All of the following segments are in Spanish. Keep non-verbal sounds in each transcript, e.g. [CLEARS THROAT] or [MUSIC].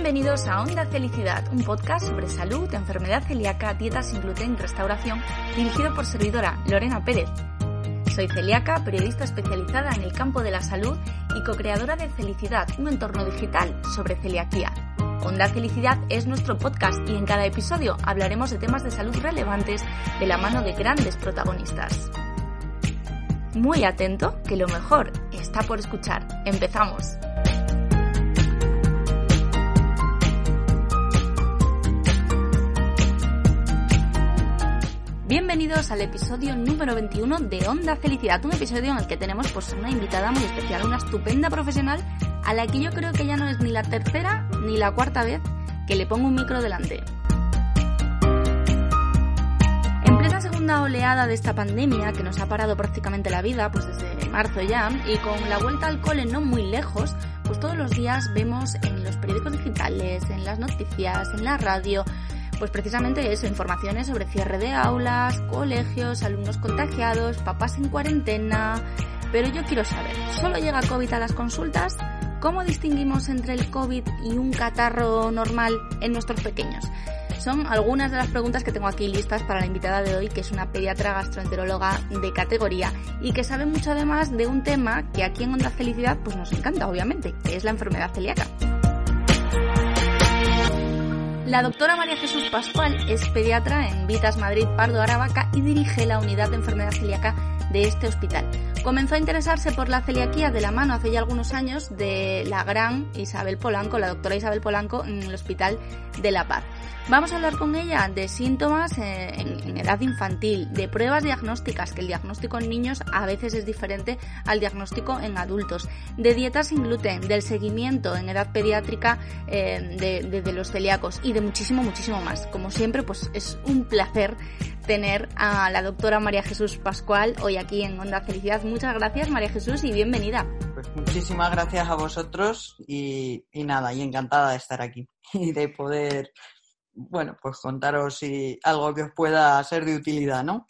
Bienvenidos a Onda Felicidad, un podcast sobre salud, enfermedad celíaca, dieta sin gluten y restauración, dirigido por servidora Lorena Pérez. Soy celíaca, periodista especializada en el campo de la salud y co-creadora de Felicidad, un entorno digital sobre celiaquía. Onda Felicidad es nuestro podcast y en cada episodio hablaremos de temas de salud relevantes de la mano de grandes protagonistas. Muy atento, que lo mejor está por escuchar. Empezamos. Bienvenidos al episodio número 21 de Onda Felicidad, un episodio en el que tenemos pues una invitada muy especial, una estupenda profesional a la que yo creo que ya no es ni la tercera ni la cuarta vez que le pongo un micro delante. En plena segunda oleada de esta pandemia que nos ha parado prácticamente la vida, pues desde marzo ya, y con la vuelta al cole no muy lejos, pues todos los días vemos en los periódicos digitales, en las noticias, en la radio, pues precisamente eso, informaciones sobre cierre de aulas, colegios, alumnos contagiados, papás en cuarentena. Pero yo quiero saber, ¿solo llega COVID a las consultas? ¿Cómo distinguimos entre el COVID y un catarro normal en nuestros pequeños? Son algunas de las preguntas que tengo aquí listas para la invitada de hoy, que es una pediatra gastroenteróloga de categoría y que sabe mucho además de un tema que aquí en Onda Felicidad pues nos encanta, obviamente, que es la enfermedad celíaca. La doctora María Jesús Pascual es pediatra en Vitas Madrid Pardo Aravaca y dirige la unidad de enfermedad celíaca de este hospital. Comenzó a interesarse por la celiaquía de la mano hace ya algunos años de la gran Isabel Polanco, la doctora Isabel Polanco, en el Hospital de La Paz. Vamos a hablar con ella de síntomas eh, en, edad infantil, de pruebas diagnósticas, que el diagnóstico en niños a veces es diferente al diagnóstico en adultos, de dietas sin gluten, del seguimiento en edad pediátrica eh, de, de los celíacos y de muchísimo, muchísimo más. Como siempre, pues es un placer tener a la doctora María Jesús Pascual hoy aquí en Onda Felicidad. Muchas gracias, María Jesús, y bienvenida. Pues muchísimas gracias a vosotros y, y nada, y encantada de estar aquí [LAUGHS] y de poder bueno, pues contaros si algo que os pueda ser de utilidad, ¿no?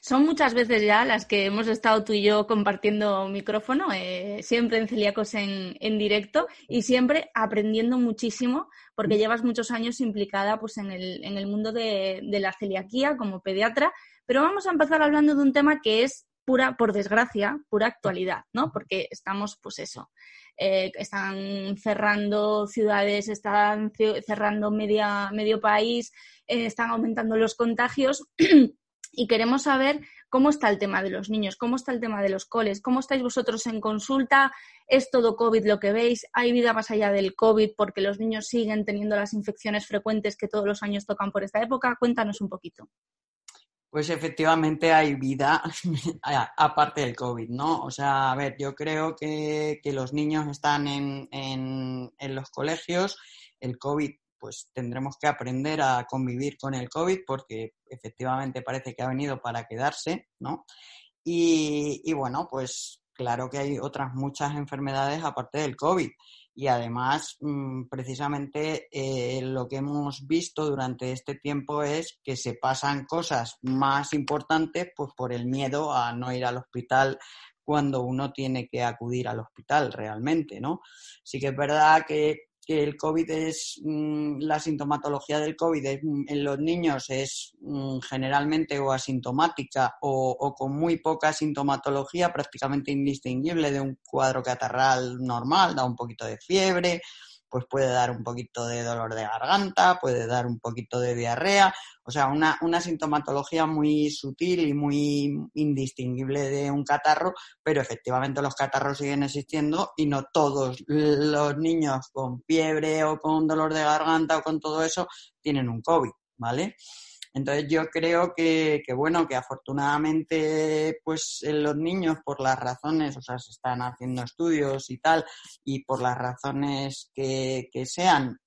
Son muchas veces ya las que hemos estado tú y yo compartiendo micrófono, eh, siempre en Celíacos en, en, directo y siempre aprendiendo muchísimo porque llevas muchos años implicada pues, en, el, en el mundo de, de la celiaquía como pediatra. Pero vamos a empezar hablando de un tema que es pura, por desgracia, pura actualidad, ¿no? Porque estamos, pues eso, eh, están cerrando ciudades, están cerrando media, medio país, eh, están aumentando los contagios [CLEARS THROAT] y queremos saber cómo está el tema de los niños, cómo está el tema de los coles, cómo estáis vosotros en consulta, es todo COVID lo que veis, hay vida más allá del COVID porque los niños siguen teniendo las infecciones frecuentes que todos los años tocan por esta época. Cuéntanos un poquito. Pues efectivamente hay vida [LAUGHS] aparte del COVID, ¿no? O sea, a ver, yo creo que, que los niños están en, en, en, los colegios, el COVID, pues tendremos que aprender a convivir con el COVID porque efectivamente parece que ha venido para quedarse, ¿no? Y, y bueno, pues claro que hay otras muchas enfermedades aparte del COVID y además mm, precisamente eh, lo que hemos visto durante este tiempo es que se pasan cosas más importantes pues por el miedo a no ir al hospital cuando uno tiene que acudir al hospital realmente, ¿no? Sí que es verdad que que el COVID es, mm, la sintomatología del COVID en los niños es mm, generalmente o asintomática o, o, con muy poca sintomatología, prácticamente indistinguible de un cuadro catarral normal, da un poquito de fiebre, pues puede dar un poquito de dolor de garganta, puede dar un poquito de diarrea, o sea, una, una sintomatología muy sutil y muy indistinguible de un catarro, pero efectivamente los catarros siguen existiendo y no todos los niños con fiebre o con dolor de garganta o con todo eso tienen un COVID, ¿vale? Entonces yo creo que, que, bueno, que afortunadamente pues los niños por las razones, o sea, se están haciendo estudios y tal, y por las razones que, que sean,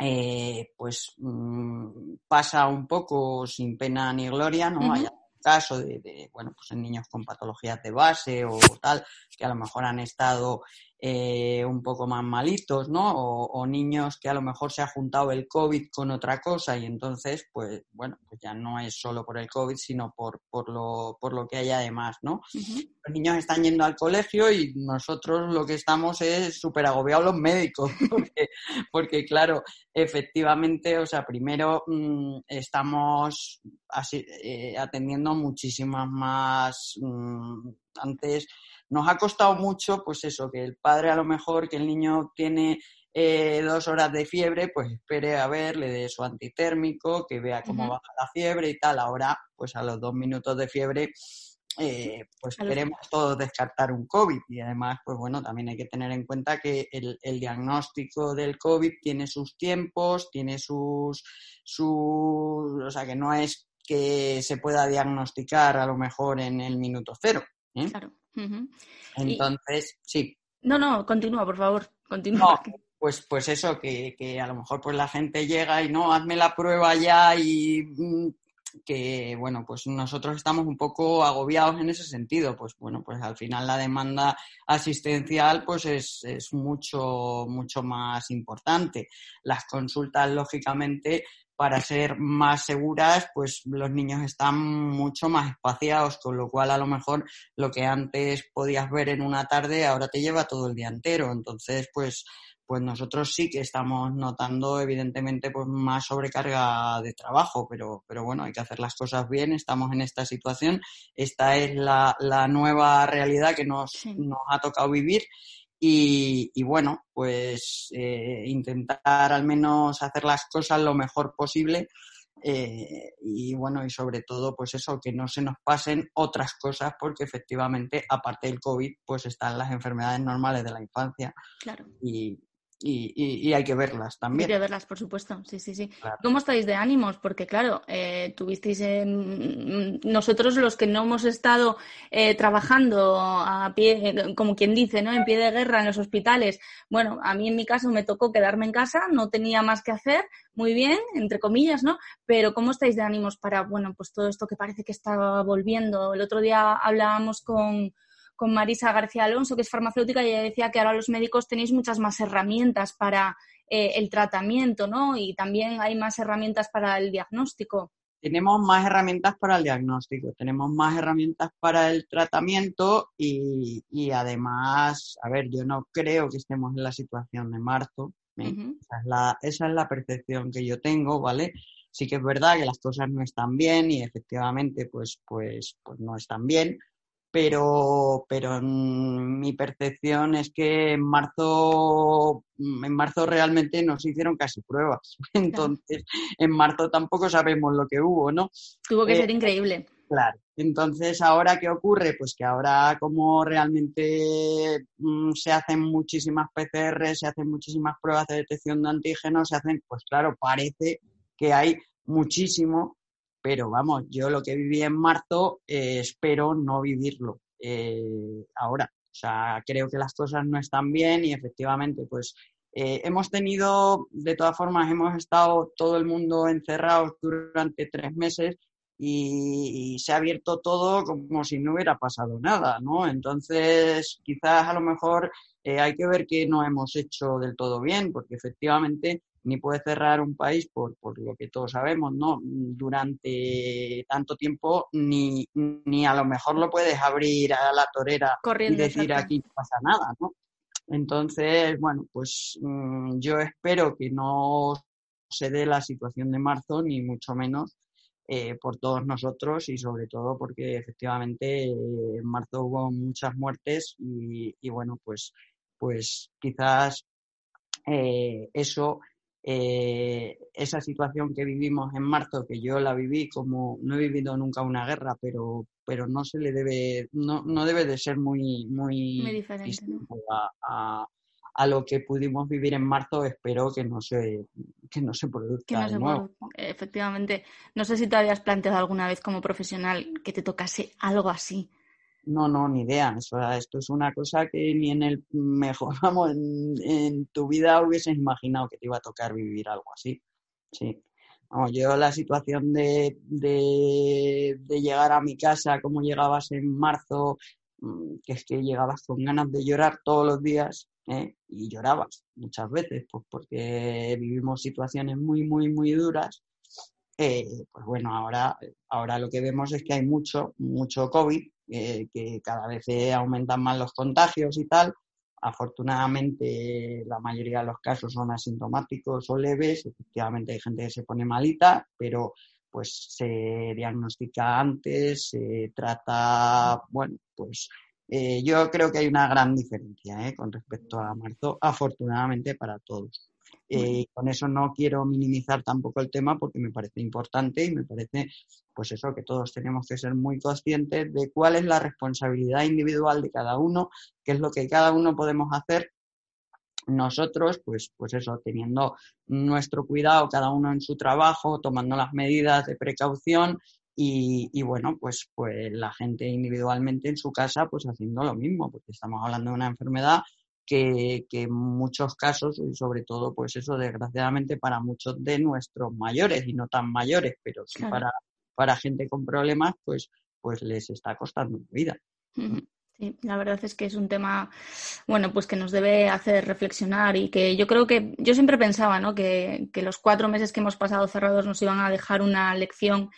eh, pues mmm, pasa un poco sin pena ni gloria, ¿no? Uh -huh. Hay caso de, de, bueno, pues en niños con patologías de base o tal, que a lo mejor han estado eh, un poco más malitos, ¿no? O, niños que a lo mejor se ha juntado el COVID con otra cosa y entonces, pues bueno, pues ya no es solo por el COVID, sino por, por, lo, por lo que hay además, ¿no? Los niños están yendo al colegio y nosotros lo que estamos es súper agobiados los médicos, [LAUGHS] porque, porque, claro, efectivamente, o sea, primero mm, estamos así, eh, atendiendo muchísimas más... Mm, antes nos ha costado mucho, pues eso, que el padre a lo mejor, que el niño tiene eh, dos horas de fiebre, pues espere a ver, le dé su antitérmico, que vea cómo baja la fiebre y tal. Ahora, pues a los dos minutos de fiebre, eh, pues queremos todos descartar un COVID. Y además, pues bueno, también hay que tener en cuenta que el, diagnóstico del COVID tiene sus tiempos, tiene sus, sus, o sea, que no es que se pueda diagnosticar a lo mejor en el minuto cero. ¿eh? Claro. Entonces, sí. No, no, continúa, por favor, continúa. pues, pues eso, que, que, a lo mejor pues la gente llega y no, hazme la prueba ya y mm, que bueno, pues nosotros estamos un poco agobiados en ese sentido, pues bueno, pues al final la demanda asistencial pues es, es mucho, mucho más importante. Las consultas, lógicamente, para ser más seguras, pues los niños están mucho más espaciados, con lo cual a lo mejor lo que antes podías ver en una tarde ahora te lleva todo el día entero. Entonces, pues, pues nosotros sí que estamos notando evidentemente pues más sobrecarga de trabajo, pero, pero bueno, hay que hacer las cosas bien, estamos en esta situación, esta es la, la nueva realidad que nos, nos ha tocado vivir y, bueno, pues eh, intentar al menos hacer las cosas lo mejor posible eh, y bueno, y sobre todo, pues eso, que no se nos pasen otras cosas, porque efectivamente, aparte del COVID, pues están las enfermedades normales de la infancia. Claro. Y, y, hay que verlas también. Hay que verlas, por supuesto, sí, sí, sí. ¿Cómo estáis de ánimos? Porque claro, eh, tuvisteis en... nosotros los que no hemos estado eh, trabajando a pie, como quien dice, ¿no? En pie de guerra en los hospitales. Bueno, a mí en mi caso me tocó quedarme en casa, no tenía más que hacer, muy bien, entre comillas, ¿no? Pero ¿cómo estáis de ánimos para, bueno, pues todo esto que parece que está volviendo? El otro día hablábamos con con Marisa García Alonso, que es farmacéutica, y ella decía que ahora los médicos tenéis muchas más herramientas para eh, el tratamiento, ¿no? Y también hay más herramientas para el diagnóstico. Tenemos más herramientas para el diagnóstico, tenemos más herramientas para el tratamiento y, además, a ver, yo no creo que estemos en la situación de marzo, ¿eh? esa, es la, esa es la percepción que yo tengo, ¿vale? Sí que es verdad que las cosas no están bien y efectivamente pues, pues, pues no están bien, pero, pero mi percepción es que en marzo, en marzo realmente nos hicieron casi pruebas. [LAUGHS] Entonces, en marzo tampoco sabemos lo que hubo, ¿no? Tuvo que ser eh, increíble. Claro. Entonces, ¿ahora qué ocurre? Pues que ahora como realmente mm, se hacen muchísimas PCR, se hacen muchísimas pruebas de detección de antígenos, se hacen, pues claro, parece que hay muchísimo pero vamos, yo lo que viví en marzo eh, espero no vivirlo eh, ahora. O sea, creo que las cosas no están bien y efectivamente, pues eh, hemos tenido, de todas formas, hemos estado todo el mundo encerrados durante tres meses y, se ha abierto todo como si no hubiera pasado nada, ¿no? Entonces, quizás a lo mejor hay que ver que no hemos hecho del todo bien, porque efectivamente ni puede cerrar un país por, por lo que todos sabemos, ¿no? Durante tanto tiempo, ni, ni a lo mejor lo puedes abrir a la torera y decir aquí no pasa nada, ¿no? Entonces, bueno, pues mm, yo espero que no se dé la situación de marzo, ni mucho menos eh, por todos nosotros y sobre todo porque efectivamente en marzo hubo muchas muertes y, y bueno, pues, pues quizás eh, eso eh, esa situación que vivimos en marzo, que yo la viví como no he vivido nunca una guerra, pero, pero no se le debe, no, no debe de ser muy, muy, diferente a, a, lo que pudimos vivir en marzo, espero que no se, que no se produzca. Efectivamente. No sé si te habías planteado alguna vez como profesional que te tocase algo así. No, no, ni idea. esto es una cosa que ni en el mejor, [LAUGHS] vamos, en, tu vida hubieses imaginado que te iba a tocar vivir algo así. Sí. Vamos, yo la situación de, de, llegar a mi casa, como llegabas en marzo, mm, que es que llegabas con ganas de llorar todos los días, ¿eh? y llorabas muchas veces, pues porque vivimos situaciones muy, muy, muy duras. Eh, pues bueno, ahora, ahora lo que vemos es que hay mucho, mucho COVID, eh, que cada vez aumentan más los contagios y tal. Afortunadamente, la mayoría de los casos son asintomáticos o leves. Efectivamente, hay gente que se pone malita, pero pues se diagnostica antes, se trata, bueno, pues eh, yo creo que hay una gran diferencia ¿eh? con respecto a marzo, afortunadamente para todos. Eh, con eso no quiero minimizar tampoco el tema porque me parece importante y me parece, pues eso, que todos tenemos que ser muy conscientes de cuál es la responsabilidad individual de cada uno, qué es lo que cada uno podemos hacer nosotros, pues, pues eso, teniendo nuestro cuidado cada uno en su trabajo, tomando las medidas de precaución y, bueno, pues, pues la gente individualmente en su casa, pues haciendo lo mismo, porque estamos hablando de una enfermedad que, en muchos casos, y sobre todo, pues eso, desgraciadamente, para muchos de nuestros mayores, y no tan mayores, pero sí para, para gente con problemas, pues, pues les está costando la vida. Sí, la verdad es que es un tema, bueno, pues que nos debe hacer reflexionar y que yo creo que, yo siempre pensaba, ¿no? Que, que los cuatro meses que hemos pasado cerrados nos iban a dejar una lección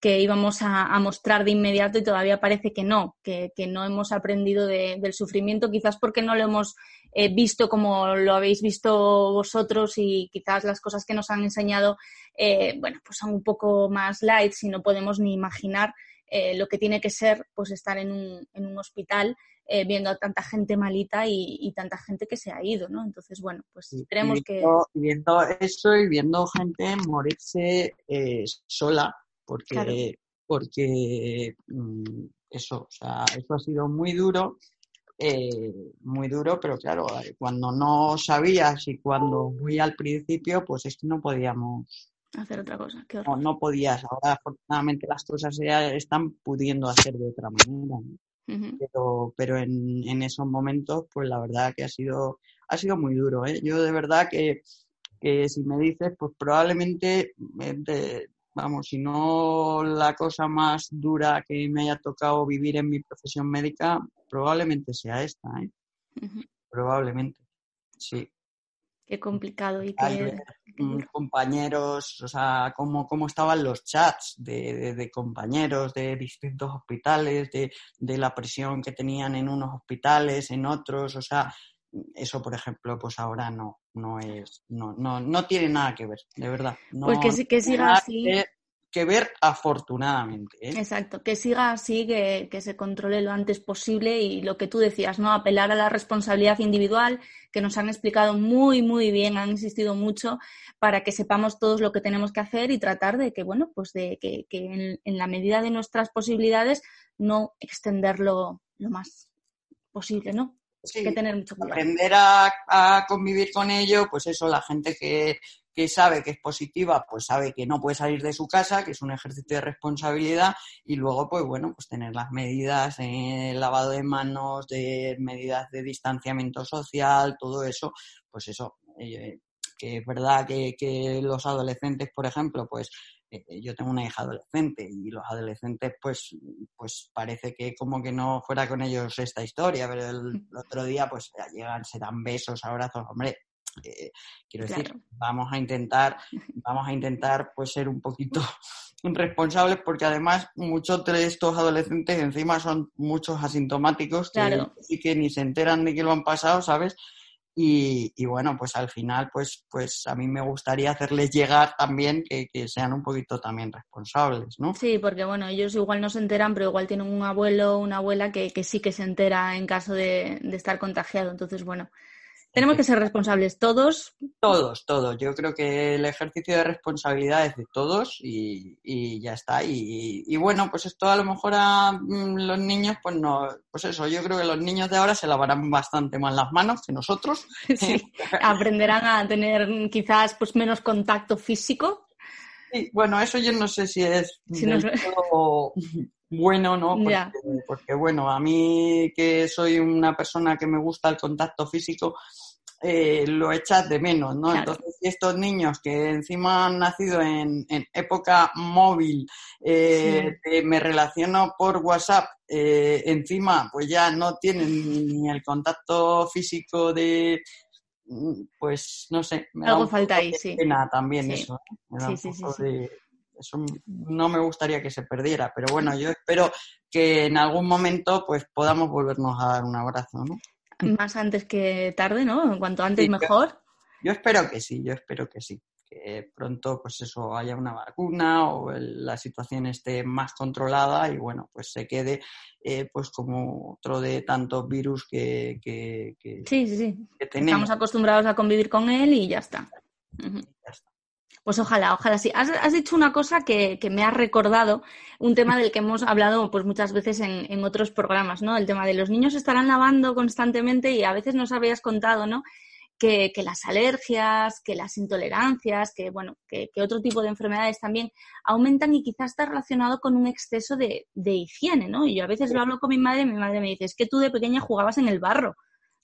que íbamos a, mostrar de inmediato y todavía parece que no, que, no hemos aprendido del sufrimiento, quizás porque no lo hemos eh, visto como lo habéis visto vosotros y quizás las cosas que nos han enseñado, eh, bueno, pues son un poco más light y no podemos ni imaginar eh, lo que tiene que ser pues estar en un, en un hospital viendo a tanta gente malita y, tanta gente que se ha ido, ¿no? Entonces, bueno, pues creemos que... viendo eso y viendo gente morirse sola, porque, porque mm, eso, o sea, eso ha sido muy duro, eh, muy duro, pero claro, eh, cuando no sabías y cuando muy al principio, pues es que no podíamos hacer otra cosa. no, no, podías. Ahora, afortunadamente, las cosas se están pudiendo hacer de otra manera. Pero, pero en, en, esos momentos, pues la verdad que ha sido, ha sido muy duro. ¿eh? Yo de verdad que, que si me dices, pues probablemente de, vamos, si no la cosa más dura que me haya tocado vivir en mi profesión médica, probablemente sea esta, ¿eh? Probablemente, sí. Qué complicado y qué... compañeros, o sea, cómo, cómo estaban los chats de, de, compañeros de distintos hospitales, de, de la presión que tenían en unos hospitales, en otros, o sea, eso, por ejemplo, pues ahora no, no es, no, no, no tiene nada que ver, de verdad. pues que, que siga así. Que, ver afortunadamente. ¿eh? Exacto, que siga así, que, que, se controle lo antes posible y lo que tú decías, ¿no? Apelar a la responsabilidad individual, que nos han explicado muy, muy bien, han insistido mucho para que sepamos todos lo que tenemos que hacer y tratar de que, bueno, pues de que, que en, la medida de nuestras posibilidades no extenderlo lo más posible, ¿no? Que tener mucho cuidado. Aprender a, convivir con ello, pues eso, la gente que, sabe que es positiva, pues sabe que no puede salir de su casa, que es un ejercicio de responsabilidad, y luego, pues bueno, pues tener las medidas, de lavado de manos, de medidas de distanciamiento social, todo eso, pues eso, eh, que es verdad que, que los adolescentes, por ejemplo, pues eh, eh, yo tengo una hija adolescente y los adolescentes pues, pues parece que como que no fuera con ellos esta historia, pero el, otro día pues llegan, se dan besos, abrazos, hombre, eh, quiero decir, vamos a intentar, [LAUGHS] vamos a intentar pues ser un poquito [LAUGHS] responsables porque además muchos de estos adolescentes encima son muchos asintomáticos que, que ni se enteran de que lo han pasado, ¿sabes? Y, bueno, pues al final, pues, pues a mí me gustaría hacerles llegar también que, sean un poquito también responsables, ¿no? Sí, porque bueno, ellos igual no se enteran, pero igual tienen un abuelo o una abuela que, que, sí que se entera en caso de, de estar contagiado. Entonces, bueno, tenemos que ser responsables todos. Todos, todos. Yo creo que el ejercicio de responsabilidad es de todos y, ya está. Y, bueno, pues esto a lo mejor a mm, los niños, pues no, pues eso, yo creo que los niños de ahora se lavarán bastante más las manos que nosotros. [LAUGHS] Sí, aprenderán a tener quizás pues menos contacto físico. Sí, bueno, eso yo no sé si es bueno, ¿no? Porque, bueno, a mí que soy una persona que me gusta el contacto físico, eh, lo echas de menos, ¿no? Entonces, estos niños que encima han nacido en, época móvil, eh, me relaciono por WhatsApp, eh, encima pues ya no tienen ni el contacto físico de, mm, pues no sé, me algo falta ahí, sí. Pena también eso. sí, sí, sí, eso no me gustaría que se perdiera, pero bueno, yo espero que en algún momento pues podamos volvernos a dar un abrazo, ¿no? Más antes que tarde, ¿no? En cuanto antes mejor. Yo, espero que sí, yo espero que sí. Que pronto, pues eso, haya una vacuna o la situación esté más controlada y bueno, pues se quede eh, pues como otro de tantos virus que, que, sí, sí, sí. Estamos acostumbrados a convivir con él y ya está. Ya está. Pues ojalá, ojalá sí. Has, dicho una cosa que, me ha recordado, un tema del que hemos hablado pues muchas veces en, otros programas, ¿no? El tema de los niños estarán lavando constantemente y a veces nos habías contado, ¿no? Que, las alergias, que las intolerancias, que bueno, que, otro tipo de enfermedades también aumentan y quizás está relacionado con un exceso de, higiene, ¿no? Y yo a veces lo hablo con mi madre y mi madre me dice, es que tú de pequeña jugabas en el barro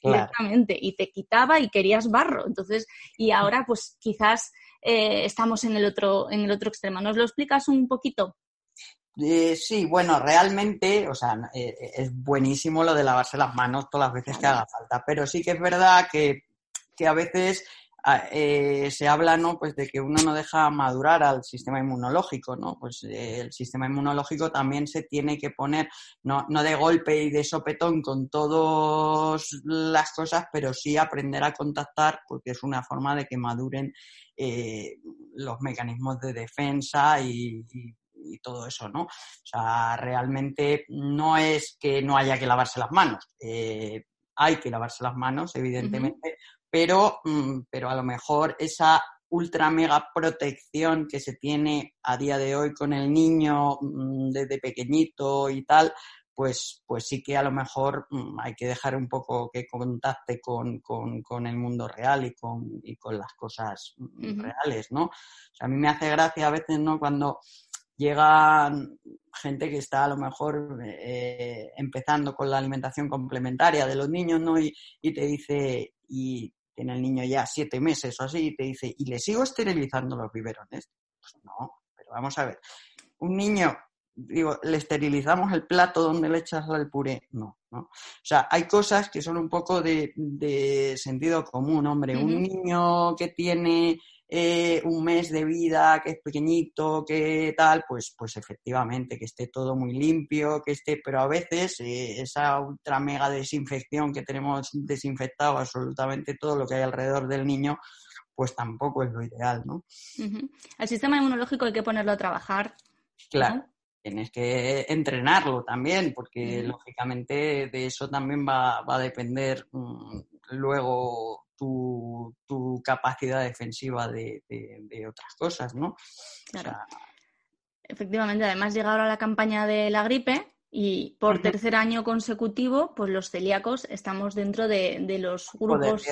directamente y te quitaba y querías barro. Entonces, y ahora pues quizás eh, estamos en el, otro, en el otro extremo. ¿Nos lo explicas un poquito? Eh, sí, bueno, realmente, o sea, eh, es buenísimo lo de lavarse las manos todas las veces que haga falta, pero sí que es verdad que, que a veces eh, se habla ¿no? pues de que uno no deja madurar al sistema inmunológico, ¿no? Pues el sistema inmunológico también se tiene que poner, no, no de golpe y de sopetón con todas las cosas, pero sí aprender a contactar, porque es una forma de que maduren eh, los mecanismos de defensa y, todo eso, ¿no? O sea, realmente no es que no haya que lavarse las manos. hay que lavarse las manos, evidentemente, pero, mm, pero a lo mejor esa ultra mega protección que se tiene a día de hoy con el niño mm, desde pequeñito y tal, pues, pues sí que a lo mejor mm, hay que dejar un poco que contacte con, el mundo real y con, y con las cosas reales, ¿no? O sea, a mí me hace gracia a veces, ¿no? Cuando llega gente que está a lo mejor eh, empezando con la alimentación complementaria de los niños, ¿no? Y, y te dice, y tiene el niño ya siete meses o así, y te dice, ¿y le sigo esterilizando los biberones? Pues no, pero vamos a ver. Un niño, digo, ¿le esterilizamos el plato donde le echas el puré? No, ¿no? O sea, hay cosas que son un poco de, sentido común, hombre. Un niño que tiene eh, un mes de vida, que es pequeñito, que tal, pues, pues efectivamente, que esté todo muy limpio, que esté, pero a veces eh, esa ultra mega desinfección que tenemos desinfectado absolutamente todo lo que hay alrededor del niño, pues tampoco es lo ideal, ¿no? El sistema inmunológico hay que ponerlo a trabajar. Claro. Tienes que entrenarlo también, porque lógicamente de eso también va, va a depender mm, luego tu, capacidad defensiva de, otras cosas, ¿no? Efectivamente, además llega ahora la campaña de la gripe y por tercer año consecutivo, pues los celíacos estamos dentro de, los grupos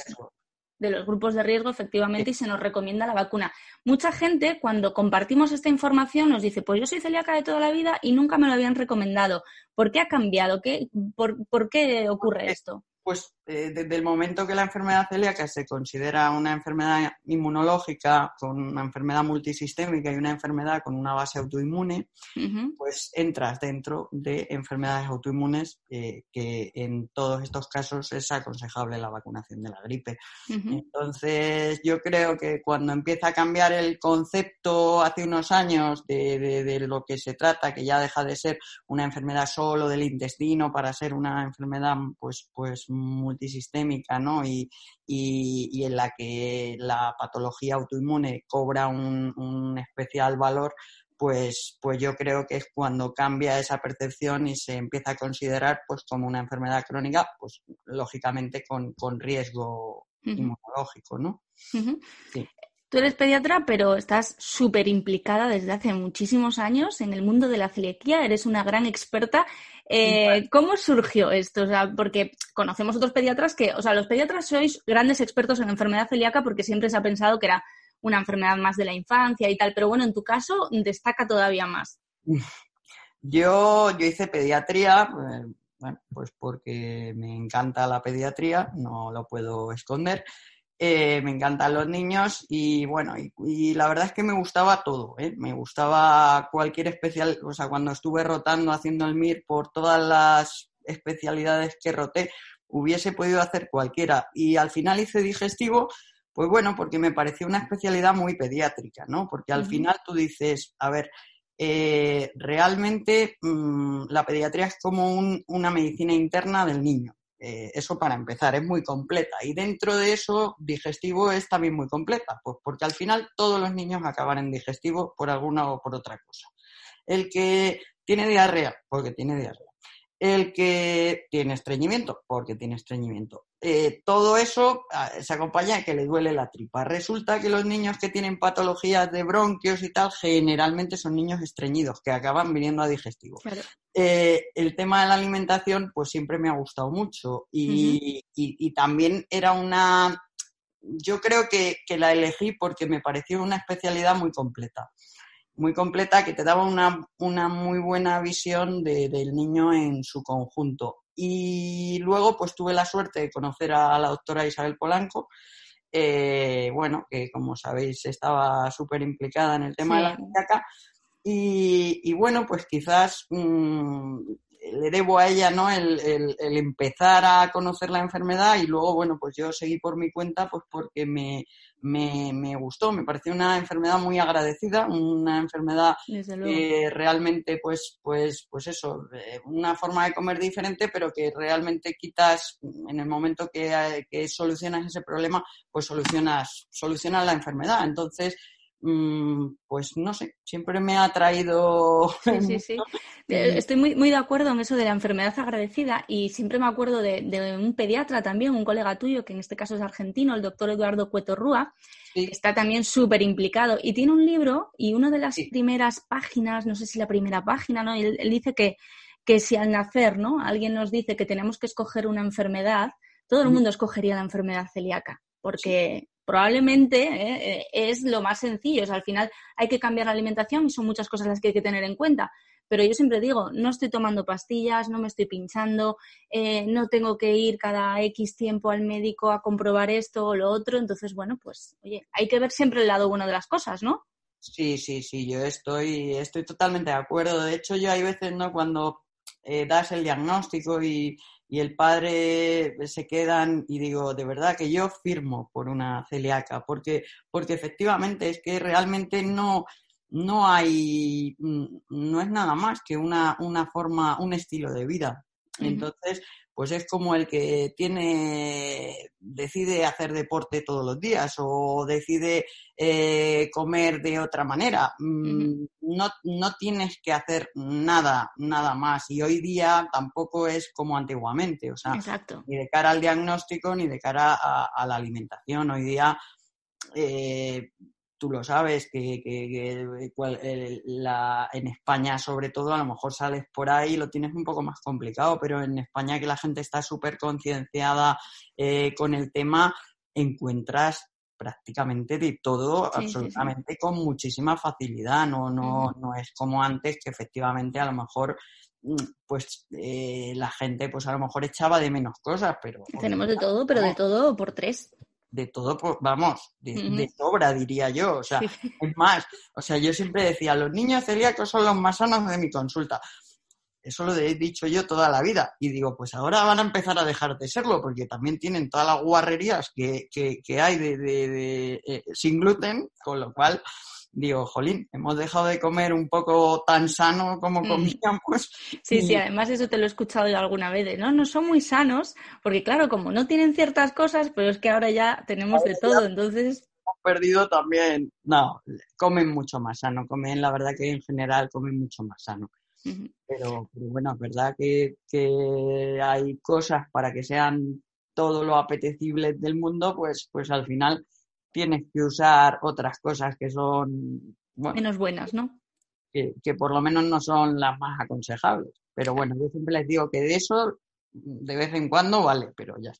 de los grupos de riesgo, efectivamente, y se nos recomienda la vacuna. Mucha gente, cuando compartimos esta información, nos dice, pues yo soy celíaca de toda la vida y nunca me lo habían recomendado. ¿Por qué ha cambiado? ¿Qué, por, qué ocurre esto? Pues eh, desde el momento que la enfermedad celíaca se considera una enfermedad inmunológica con una enfermedad multisistémica y una enfermedad con una base autoinmune, pues entras dentro de enfermedades autoinmunes eh, que en todos estos casos es aconsejable la vacunación de la gripe. Entonces, yo creo que cuando empieza a cambiar el concepto hace unos años de, de lo que se trata, que ya deja de ser una enfermedad solo del intestino para ser una enfermedad pues, pues multisistémica, ¿no? Y, y, en la que la patología autoinmune cobra un, especial valor, pues, pues yo creo que es cuando cambia esa percepción y se empieza a considerar pues como una enfermedad crónica, pues lógicamente con, riesgo inmunológico, ¿no? sí. Tú eres pediatra, pero estás súper implicada desde hace muchísimos años en el mundo de la celiaquía, eres una gran experta. Eh, ¿Cómo surgió esto? O sea, porque conocemos otros pediatras que, o sea, los pediatras sois grandes expertos en enfermedad celíaca porque siempre se ha pensado que era una enfermedad más de la infancia y tal, pero bueno, en tu caso destaca todavía más. Yo, yo hice pediatría, eh, bueno, pues porque me encanta la pediatría, no lo puedo esconder Eh, me encantan los niños y bueno, y, la verdad es que me gustaba todo, ¿eh? me gustaba cualquier especial, o sea, cuando estuve rotando haciendo el MIR por todas las especialidades que roté, hubiese podido hacer cualquiera y al final hice digestivo, pues bueno, porque me pareció una especialidad muy pediátrica, ¿no? Porque al final tú dices, a ver, eh, realmente mm, la pediatría es como una medicina interna del niño. Eh, eso para empezar, es muy completa. Y dentro de eso, digestivo es también muy completa, pues porque al final todos los niños acaban en digestivo por alguna o por otra cosa. El que tiene diarrea, porque tiene diarrea el que tiene estreñimiento, porque tiene estreñimiento. Eh, todo eso ah, se acompaña de que le duele la tripa. Resulta que los niños que tienen patologías de bronquios y tal, generalmente son niños estreñidos, que acaban viniendo a digestivo. Eh, el tema de la alimentación, pues siempre me ha gustado mucho y, también era una... Yo creo que la elegí porque me pareció una especialidad muy completa muy completa que te daba una, una muy buena visión del niño en su conjunto. Y luego pues tuve la suerte de conocer a la doctora Isabel Polanco, eh, bueno, que como sabéis estaba súper implicada en el tema de la celiaca. Y, y, bueno, pues quizás mm, le debo a ella ¿no? El, empezar a conocer la enfermedad y luego, bueno, pues yo seguí por mi cuenta pues porque me, me, gustó, me pareció una enfermedad muy agradecida, una enfermedad que realmente, pues, pues, pues eso, eh, una forma de comer diferente, pero que realmente quitas, en el momento que, que solucionas ese problema, pues solucionas, solucionas la enfermedad. Entonces, Mm, pues no sé, siempre me ha traído. [LAUGHS] Sí, sí, sí. Estoy muy, muy de acuerdo en eso de la enfermedad agradecida y siempre me acuerdo de, un pediatra también, un colega tuyo, que en este caso es argentino, el doctor Eduardo Cueto Rúa, que está también súper implicado y tiene un libro y una de las primeras páginas, no sé si la primera página, ¿no? Él, él dice que, que si al nacer, ¿no? Alguien nos dice que tenemos que escoger una enfermedad, todo el mundo escogería la enfermedad celíaca, porque probablemente eh, eh, es lo más sencillo. al final hay que cambiar la alimentación y son muchas cosas las que hay que tener en cuenta. Pero yo siempre digo, no estoy tomando pastillas, no me estoy pinchando, eh, no tengo que ir cada X tiempo al médico a comprobar esto o lo otro. Entonces, bueno, pues, oye, hay que ver siempre el lado bueno de las cosas, ¿no? Sí, sí, sí, yo estoy, estoy totalmente de acuerdo. De hecho, yo hay veces, ¿no? Cuando das el diagnóstico y, y el padre se quedan y digo, de verdad que yo firmo por una celíaca, porque, porque efectivamente es que realmente no, no hay, mm, no es nada más que una, una forma, un estilo de vida. Entonces, pues es como el que tiene, decide hacer deporte todos los días o decide eh, comer de otra manera. Mm, no, no tienes que hacer nada, nada más. Y hoy día tampoco es como antiguamente, o sea, ni de cara al diagnóstico ni de cara a, la alimentación. Hoy día eh, tú lo sabes, que, en España sobre todo a lo mejor sales por ahí y lo tienes un poco más complicado, pero en España que la gente está súper concienciada eh, con el tema, encuentras prácticamente de todo, absolutamente con muchísima facilidad, no, no, no es como antes que efectivamente a lo mejor mm, pues eh, la gente pues a lo mejor echaba de menos cosas, pero... Tenemos de todo, pero de todo por tres de todo, vamos, de, sobra, diría yo. O sea, es más, o sea, yo siempre decía, los niños celíacos son los más sanos de mi consulta. Eso lo he dicho yo toda la vida. Y digo, pues ahora van a empezar a dejar de serlo, porque también tienen todas las guarrerías que, que, hay de, de, eh, sin gluten, con lo cual digo, jolín, hemos dejado de comer un poco tan sano como mm. comíamos. [LAUGHS] Sí, sí, además eso te lo he escuchado yo alguna vez, ¿no? No son muy sanos, porque claro, como no tienen ciertas cosas, pero es que ahora ya tenemos de todo, entonces... Hemos perdido también, no, comen mucho más sano, comen, la verdad que en general comen mucho más sano. pero, bueno, es verdad que, que hay cosas para que sean todo lo apetecible del mundo, pues, pues al final tienes que usar otras cosas que son... Menos buenas, ¿no? Que, por lo menos no son las más aconsejables. Pero bueno, yo siempre les digo que de eso de vez en cuando vale, pero ya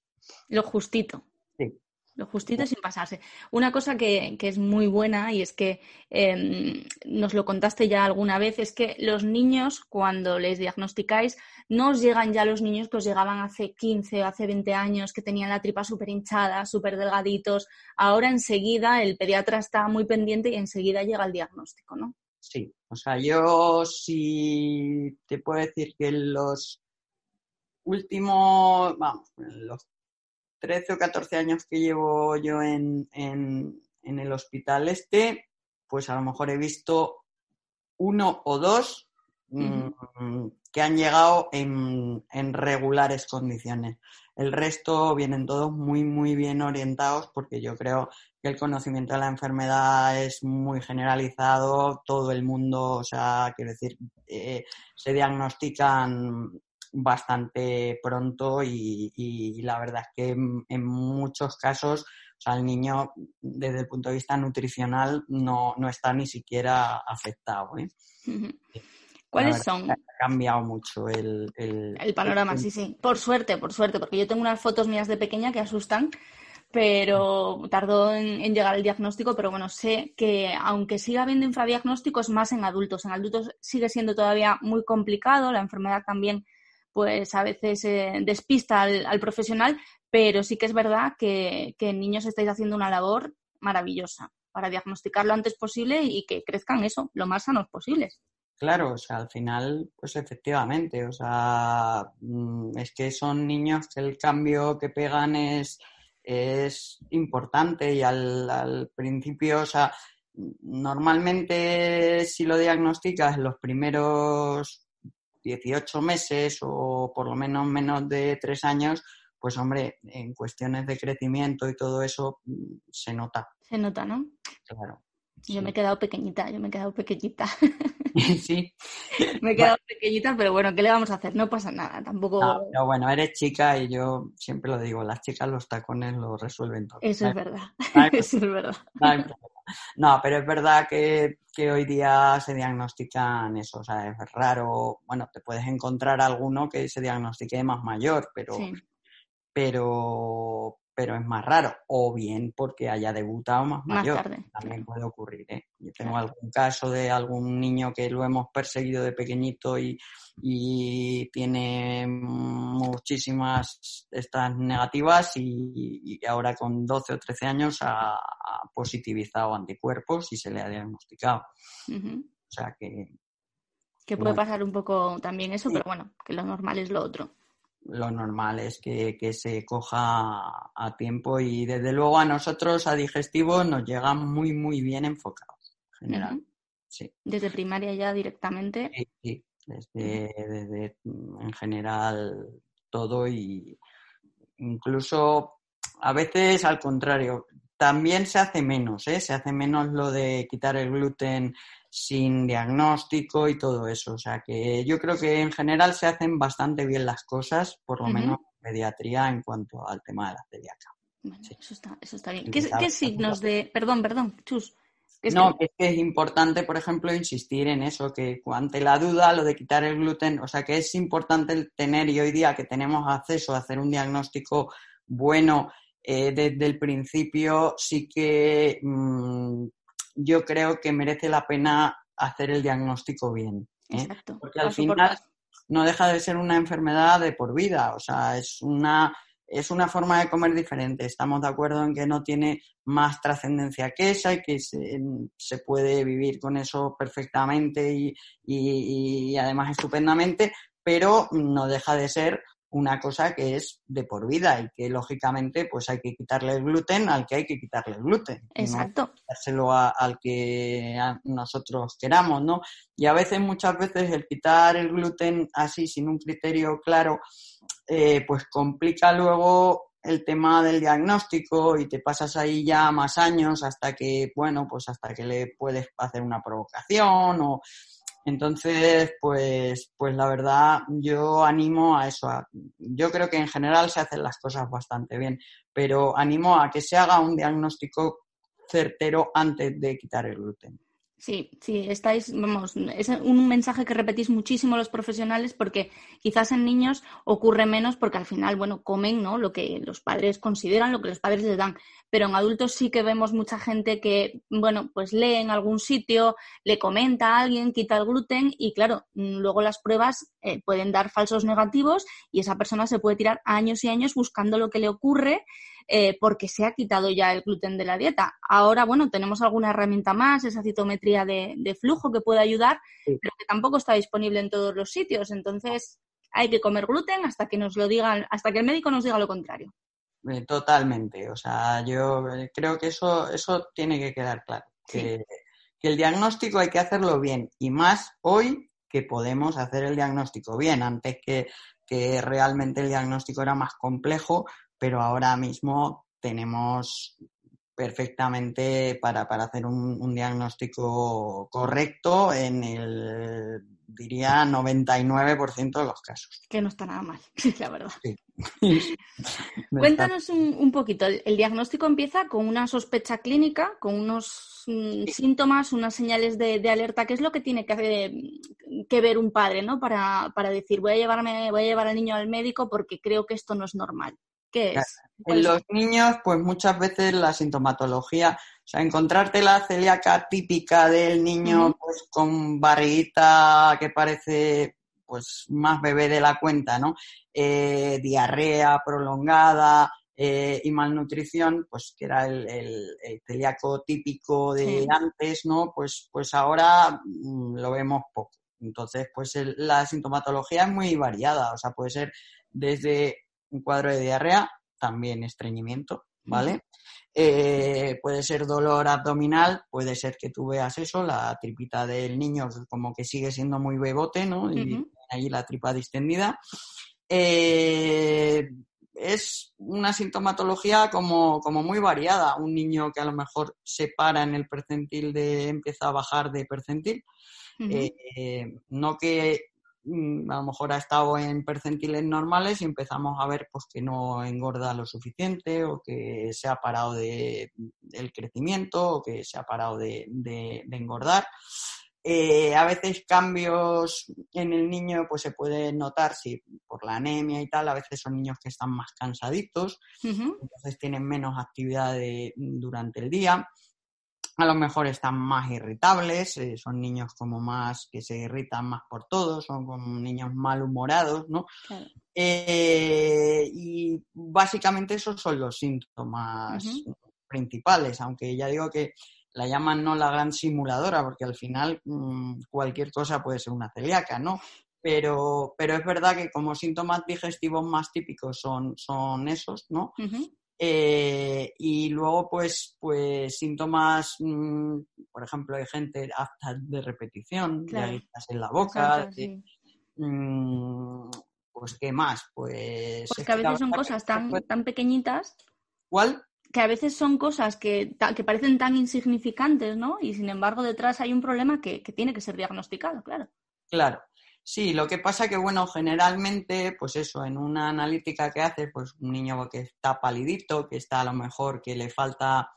Lo justito. Sí. Lo justito sin pasarse. Una cosa que, es muy buena y es que em, nos lo contaste ya alguna vez, es que los niños, cuando les diagnosticáis, no os llegan ya los niños que os llegaban hace 15 o hace 20 años, que tenían la tripa súper hinchada, súper delgaditos. Ahora enseguida el pediatra está muy pendiente y enseguida llega el diagnóstico, ¿no? Sí, o sea, yo sí te puedo decir que los últimos, vamos, los 13 o 14 años que llevo yo en, el hospital este, pues a lo mejor he visto uno o dos mm, que han llegado en, regulares condiciones. El resto vienen todos muy, muy bien orientados porque yo creo que el conocimiento de la enfermedad es muy generalizado, todo el mundo, o sea, quiero decir, eh, se diagnostican bastante pronto y, la verdad es que en, muchos casos o sea, el niño desde el punto de vista nutricional no, está ni siquiera afectado. ¿eh? ¿Cuáles son? Ha cambiado mucho el, el, panorama, sí, sí. Por suerte, por suerte, porque yo tengo unas fotos mías de pequeña que asustan, pero tardó en, en, llegar el diagnóstico, pero bueno, sé que aunque siga habiendo infradiagnósticos, más en adultos. En adultos sigue siendo todavía muy complicado, la enfermedad también pues a veces eh, despista al, profesional, pero sí que es verdad que, en niños estáis haciendo una labor maravillosa para diagnosticar lo antes posible y que crezcan eso, lo más sanos posibles. Claro, o sea, al final, pues efectivamente, o sea, mm, es que son niños que el cambio que pegan es, es importante y al, al principio, o sea, normalmente si lo diagnosticas los primeros 18 meses o por lo menos menos de tres años, pues hombre, en cuestiones de crecimiento y todo eso mm, se nota. Se nota, ¿no? Claro. Yo me he quedado pequeñita, yo me he quedado pequeñita. [LAUGHS] sí. [LAUGHS] me he quedado pequeñita, pero bueno, ¿qué le vamos a hacer? No pasa nada, tampoco. No, pero bueno, eres chica y yo siempre lo digo, las chicas los tacones lo resuelven todo. Eso es verdad. [LAUGHS] Eso es verdad. No, pero es verdad que, hoy día se diagnostican eso, o sea, es raro, bueno, te puedes encontrar alguno que se diagnostique más mayor, pero, pero, pero es más raro, o bien porque haya debutado más, mayor, también puede ocurrir. ¿eh? Yo tengo algún caso de algún niño que lo hemos perseguido de pequeñito y, tiene muchísimas estas negativas y, ahora con 12 o 13 años ha, positivizado anticuerpos y se le ha diagnosticado. O sea que... Que puede pasar un poco también eso, pero bueno, que lo normal es lo otro lo normal es que, se coja a tiempo y desde luego a nosotros, a digestivo, nos llega muy, muy bien enfocado en general. sí. Desde primaria ya directamente. Sí, sí. Desde, desde, en general todo y incluso a veces al contrario, también se hace menos, ¿eh? se hace menos lo de quitar el gluten sin diagnóstico y todo eso. O sea que yo creo que en general se hacen bastante bien las cosas, por lo menos en pediatría en cuanto al tema de la celíaca. eso, está, eso está bien. ¿Qué, signos de...? Perdón, perdón, Chus. no, que... es que es importante, por ejemplo, insistir en eso, que ante la duda, lo de quitar el gluten, o sea, que es importante tener, y hoy día que tenemos acceso a hacer un diagnóstico bueno eh, desde el principio, sí que mm, yo creo que merece la pena hacer el diagnóstico bien. ¿eh? Porque al final no deja de ser una enfermedad de por vida, o sea, es una, es una forma de comer diferente. Estamos de acuerdo en que no tiene más trascendencia que esa y que se, puede vivir con eso perfectamente y, y además estupendamente, pero no deja de ser una cosa que es de por vida y que lógicamente pues hay que quitarle el gluten al que hay que quitarle el gluten. Exacto. dárselo al que nosotros queramos, ¿no? Y a veces, muchas veces, el quitar el gluten así, sin un criterio claro, eh, pues complica luego el tema del diagnóstico y te pasas ahí ya más años hasta que, bueno, pues hasta que le puedes hacer una provocación o entonces, pues, pues la verdad, yo animo a eso. yo creo que en general se hacen las cosas bastante bien, pero animo a que se haga un diagnóstico certero antes de quitar el gluten. Sí, sí, estáis, vamos, es un mensaje que repetís muchísimo los profesionales porque quizás en niños ocurre menos porque al final, bueno, comen, ¿no? Lo que los padres consideran, lo que los padres les dan. Pero en adultos sí que vemos mucha gente que, bueno, pues lee en algún sitio, le comenta a alguien, quita el gluten y claro, luego las pruebas eh, pueden dar falsos negativos y esa persona se puede tirar años y años buscando lo que le ocurre eh, porque se ha quitado ya el gluten de la dieta. Ahora, bueno, tenemos alguna herramienta más, esa citometría de, flujo que puede ayudar, pero que tampoco está disponible en todos los sitios. Entonces, hay que comer gluten hasta que nos lo digan, hasta que el médico nos diga lo contrario. Eh, totalmente. O sea, yo creo que eso, eso tiene que quedar claro. Que, que el diagnóstico hay que hacerlo bien y más hoy que podemos hacer el diagnóstico bien. Antes que, que realmente el diagnóstico era más complejo, pero ahora mismo tenemos perfectamente para, hacer un, diagnóstico correcto en el, diría, 99% de los casos. Que no está nada mal, [LAUGHS] la verdad. [LAUGHS] Cuéntanos un, poquito, el, diagnóstico empieza con una sospecha clínica, con unos mm, síntomas, unas señales de, alerta. ¿Qué es lo que tiene que, que ver un padre ¿no? para, para decir, voy a, llevarme, voy a llevar al niño al médico porque creo que esto no es normal? ¿Qué es? En los niños, pues muchas veces la sintomatología, o sea, encontrarte la celíaca típica del niño pues con barriguita que parece pues más bebé de la cuenta, ¿no? Eh, diarrea prolongada eh, y malnutrición, pues que era el, celíaco típico de antes, ¿no? Pues, pues ahora mm, lo vemos poco. Entonces, pues la sintomatología es muy variada, o sea, puede ser desde un cuadro de diarrea, también estreñimiento, ¿vale? Eh, puede ser dolor abdominal, puede ser que tú veas eso, la tripita del niño como que sigue siendo muy bebote, ¿no? Y ahí la tripa distendida. Eh, es una sintomatología como, como, muy variada. Un niño que a lo mejor se para en el percentil de, empieza a bajar de percentil. Eh, no que a lo mejor ha estado en percentiles normales y empezamos a ver pues que no engorda lo suficiente o que se ha parado de, del crecimiento o que se ha parado de, engordar. Eh, a veces cambios en el niño pues se puede notar si por la anemia y tal, a veces son niños que están más cansaditos, entonces tienen menos actividad durante el día a lo mejor están más irritables, eh, son niños como más que se irritan más por todo, son como niños malhumorados, ¿no? Eh, y básicamente esos son los síntomas principales, aunque ya digo que la llaman no la gran simuladora, porque al final mm, cualquier cosa puede ser una celíaca, ¿no? Pero, pero es verdad que como síntomas digestivos más típicos son, son esos, ¿no? Eh, y luego, pues, pues síntomas, mm, por ejemplo, hay gente apta de repetición, de en la boca, mm, pues, ¿qué más? Pues, pues que a veces son cosas tan, tan pequeñitas. ¿Cuál? Que a veces son cosas que, que parecen tan insignificantes, ¿no? Y sin embargo, detrás hay un problema que, que tiene que ser diagnosticado, claro. Claro. Sí, lo que pasa que, bueno, generalmente, pues eso, en una analítica que haces, pues un niño que está palidito, que está a lo mejor que le falta,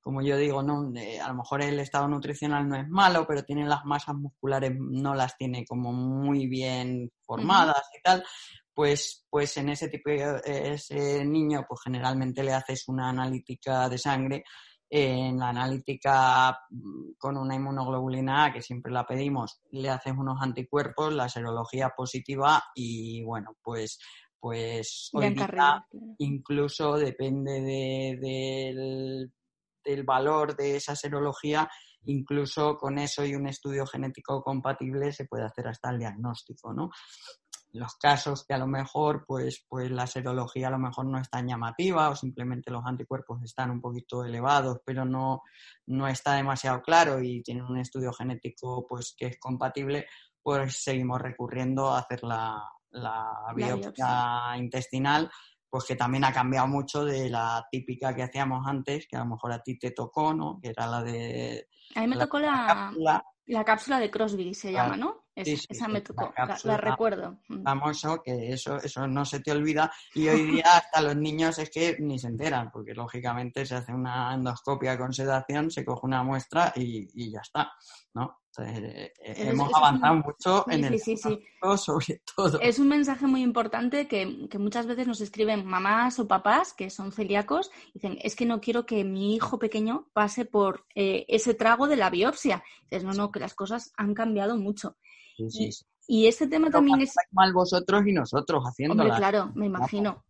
como yo digo, no, a lo mejor el estado nutricional no es malo, pero tiene las masas musculares, no las tiene como muy bien formadas y tal, pues, pues en ese tipo de ese niño, pues generalmente le haces una analítica de sangre en la analítica mm, con una inmunoglobulina A, que siempre la pedimos, le haces unos anticuerpos, la serología positiva y bueno, pues pues hoy día incluso depende del, del valor de esa serología, incluso con eso y un estudio genético compatible se puede hacer hasta el diagnóstico, ¿no? Los casos que a lo mejor pues, pues la serología a lo mejor no es tan llamativa o simplemente los anticuerpos están un poquito elevados pero no, no está demasiado claro y tienen un estudio genético pues que es compatible, pues seguimos recurriendo a hacer la, la biopsia intestinal pues que también ha cambiado mucho de la típica que hacíamos antes, que a lo mejor a ti te tocó, ¿no? Que era la de... A mí me tocó la, la cápsula de Crosby se llama, ¿no? Esa me tocó, la, recuerdo. Mm. Famoso, que eso, eso no se te olvida. Y hoy día hasta los niños es que ni se enteran, porque lógicamente se hace una endoscopia con sedación, se coge una muestra y, ya está. ¿no? Eh, hemos avanzado mucho en el sí, sobre todo. Es un mensaje muy importante que, muchas veces nos escriben mamás o papás que son celíacos y dicen, es que no quiero que mi hijo pequeño pase por eh, ese trago de la biopsia. dices, no, no, que las cosas han cambiado mucho. Y, este tema también es... Mal vosotros y nosotros haciéndolo. claro, me imagino.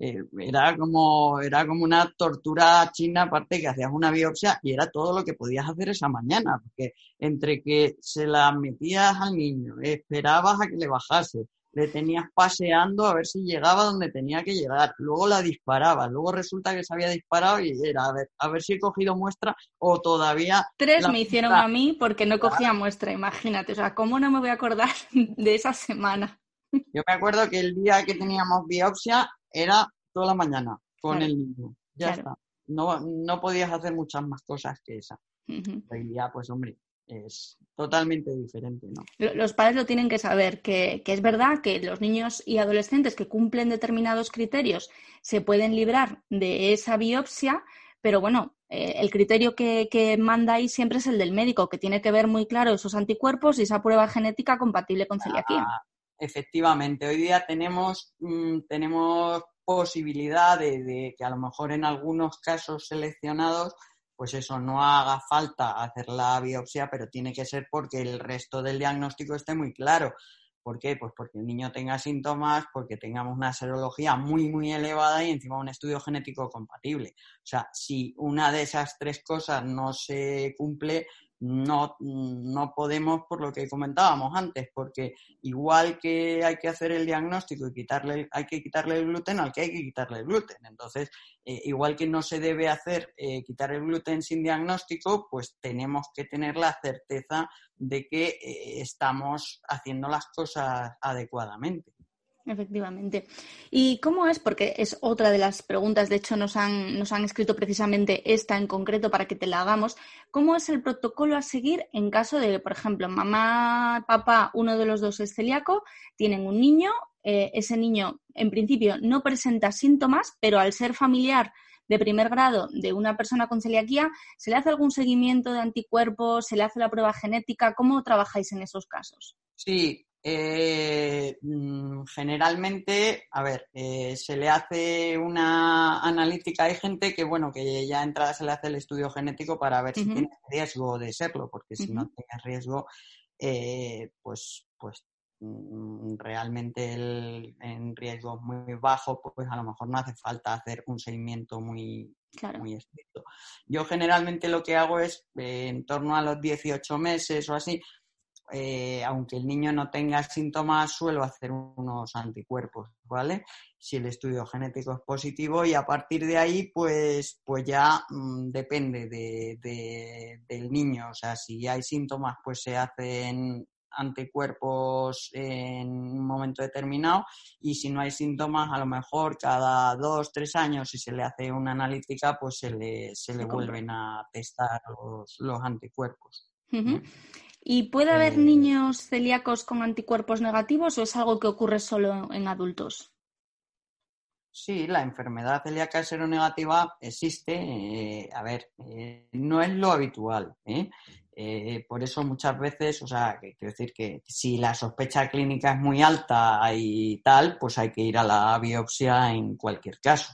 Eh, era como era como una tortura china aparte que hacías una biopsia y era todo lo que podías hacer esa mañana porque entre que se la metías al niño esperabas a que le bajase le tenías paseando a ver si llegaba donde tenía que llegar luego la disparabas luego resulta que se había disparado y era a ver a ver si he cogido muestra o todavía tres me hicieron a mí porque no cogía muestra imagínate o sea cómo no me voy a acordar [LAUGHS] de esa semana yo me acuerdo que el día que teníamos biopsia era toda la mañana con el niño. Ya está. No, no podías hacer muchas más cosas que esa. Hoy día, pues hombre, es totalmente diferente, ¿no? Los padres lo tienen que saber, que, es verdad que los niños y adolescentes que cumplen determinados criterios se pueden librar de esa biopsia, pero bueno, eh, el criterio que, que, manda ahí siempre es el del médico, que tiene que ver muy claro esos anticuerpos y esa prueba genética compatible con celiaquía. Ah, efectivamente, hoy día tenemos, mm, tenemos posibilidad de, que a lo mejor en algunos casos seleccionados, pues eso, no haga falta hacer la biopsia, pero tiene que ser porque el resto del diagnóstico esté muy claro. ¿Por qué? Pues porque el niño tenga síntomas, porque tengamos una serología muy, muy elevada y encima un estudio genético compatible. O sea, si una de esas tres cosas no se cumple, no, no podemos, por lo que comentábamos antes, porque igual que hay que hacer el diagnóstico y quitarle, hay que quitarle el gluten, al que hay que quitarle el gluten. Entonces, eh, igual que no se debe hacer eh, quitar el gluten sin diagnóstico, pues tenemos que tener la certeza de que eh, estamos haciendo las cosas adecuadamente. Efectivamente. ¿Y cómo es? Porque es otra de las preguntas, de hecho nos han, nos han escrito precisamente esta en concreto para que te la hagamos. ¿Cómo es el protocolo a seguir en caso de, por ejemplo, mamá, papá, uno de los dos es celíaco, tienen un niño, eh, ese niño en principio no presenta síntomas, pero al ser familiar de primer grado de una persona con celiaquía, ¿se le hace algún seguimiento de anticuerpos? ¿Se le hace la prueba genética? ¿Cómo trabajáis en esos casos? Sí, eh, mm, generalmente, a ver, eh, se le hace una analítica. Hay gente que, bueno, que ya entrada se le hace el estudio genético para ver si tiene riesgo de serlo, porque si no tiene riesgo, eh, pues, pues mm, realmente el, en riesgo muy bajo, pues a lo mejor no hace falta hacer un seguimiento muy, muy estricto. Yo generalmente lo que hago es, en torno a los 18 meses o así, eh, aunque el niño no tenga síntomas, suelo hacer unos anticuerpos, ¿vale? Si el estudio genético es positivo y a partir de ahí, pues, pues ya mm, depende de, del niño. O sea, si hay síntomas, pues se hacen anticuerpos en un momento determinado y si no hay síntomas, a lo mejor cada dos, tres años, si se le hace una analítica, pues se le, se le vuelven a testar los, los anticuerpos. ¿Y puede haber eh, niños celíacos con anticuerpos negativos o es algo que ocurre solo en adultos? Sí, la enfermedad celíaca seronegativa existe. Eh, a ver, eh, no es lo habitual. por eso muchas veces, o sea, quiero decir que si la sospecha clínica es muy alta y tal, pues hay que ir a la biopsia en cualquier caso.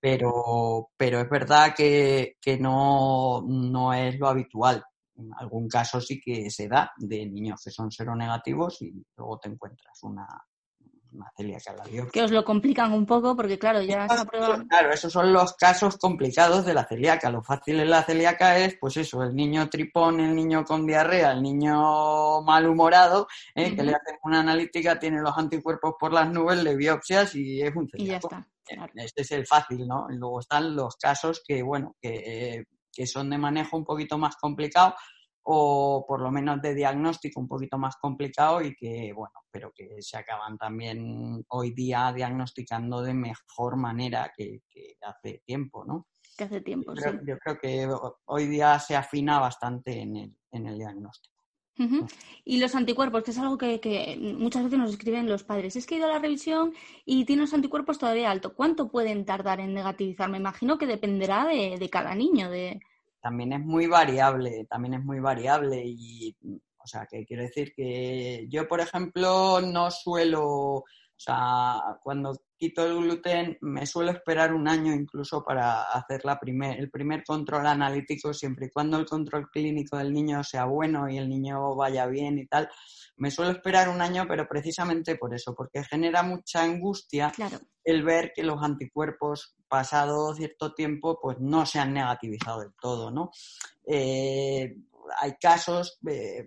Pero, pero es verdad que, que no, no es lo habitual en algún caso sí que se da de niños que son seronegativos y luego te encuentras una, una celíaca la Que os lo complican un poco porque, claro, ya esa prueba... Claro, esos son los casos complicados de la celíaca. Lo fácil en la celíaca es, pues eso, el niño tripón, el niño con diarrea, el niño malhumorado, ¿eh? que le hacen una analítica, tiene los anticuerpos por las nubes, le biopsias y es un celíaco. Y ya está. Este es el fácil, ¿no? Y luego están los casos que, bueno, que... Eh, que son de manejo un poquito más complicado o por lo menos de diagnóstico un poquito más complicado y que, bueno, pero que se acaban también hoy día diagnosticando de mejor manera que, hace tiempo, ¿no? Que hace tiempo, yo sí. Yo creo que hoy día se afina bastante en el, en el diagnóstico. Y los anticuerpos, que es algo que, muchas veces nos escriben los padres. Es que he ido a la revisión y tiene los anticuerpos todavía alto. ¿Cuánto pueden tardar en negativizar? Me imagino que dependerá de, cada niño. De... también es muy variable, también es muy variable y, o sea, que quiero decir que yo, por ejemplo, no suelo, sea, cuando quito el gluten me suelo esperar un año incluso para hacer la primer, el primer control analítico, siempre y cuando el control clínico del niño sea bueno y el niño vaya bien y tal. Me suelo esperar un año, pero precisamente por eso, porque genera mucha angustia el ver que los anticuerpos pasado cierto tiempo pues no se han negativizado del todo, ¿no? Eh, hay casos,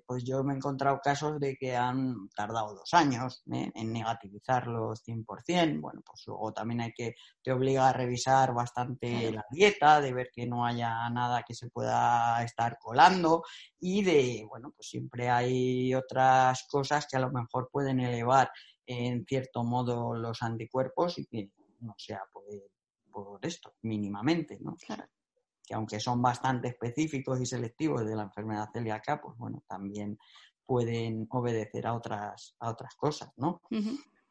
pues yo me he encontrado casos de que han tardado dos años ¿eh? en negativizarlos 100%. Bueno, pues luego también hay que, te obliga a revisar bastante la dieta, de ver que no haya nada que se pueda estar colando y de, bueno, pues siempre hay otras cosas que a lo mejor pueden elevar en cierto modo los anticuerpos y que no sea por, por esto, mínimamente, ¿no? Claro que aunque son bastante específicos y selectivos de la enfermedad celíaca, pues bueno, también pueden obedecer a otras, a otras cosas, ¿no?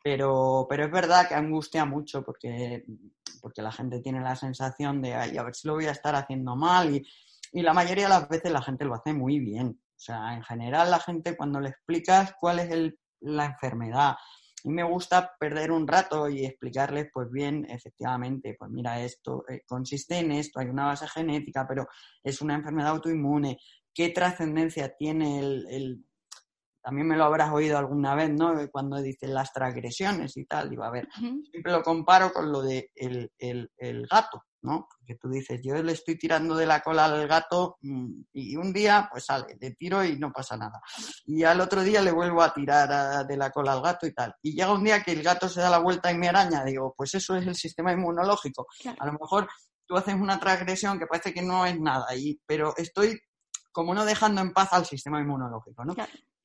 pero, pero es verdad que angustia mucho porque, porque la gente tiene la sensación de, ay, a ver si lo voy a estar haciendo mal y, y la mayoría de las veces la gente lo hace muy bien. O sea, en general la gente cuando le explicas cuál es el, la enfermedad, y me gusta perder un rato y explicarles, pues bien, efectivamente, pues mira, esto eh, consiste en esto, hay una base genética, pero es una enfermedad autoinmune. ¿Qué trascendencia tiene el, También me lo habrás oído alguna vez, ¿no? Cuando dicen las transgresiones y tal, digo, a ver, siempre lo comparo con lo de el, el gato. ¿No? Porque tú dices, yo le estoy tirando de la cola al gato mm, y un día, pues sale, le tiro y no pasa nada. Y al otro día le vuelvo a tirar de la cola al gato y tal. Y llega un día que el gato se da la vuelta y me araña, digo, pues eso es el sistema inmunológico. A lo mejor tú haces una transgresión que parece que no es nada, y, pero estoy como no dejando en paz al sistema inmunológico, ¿no?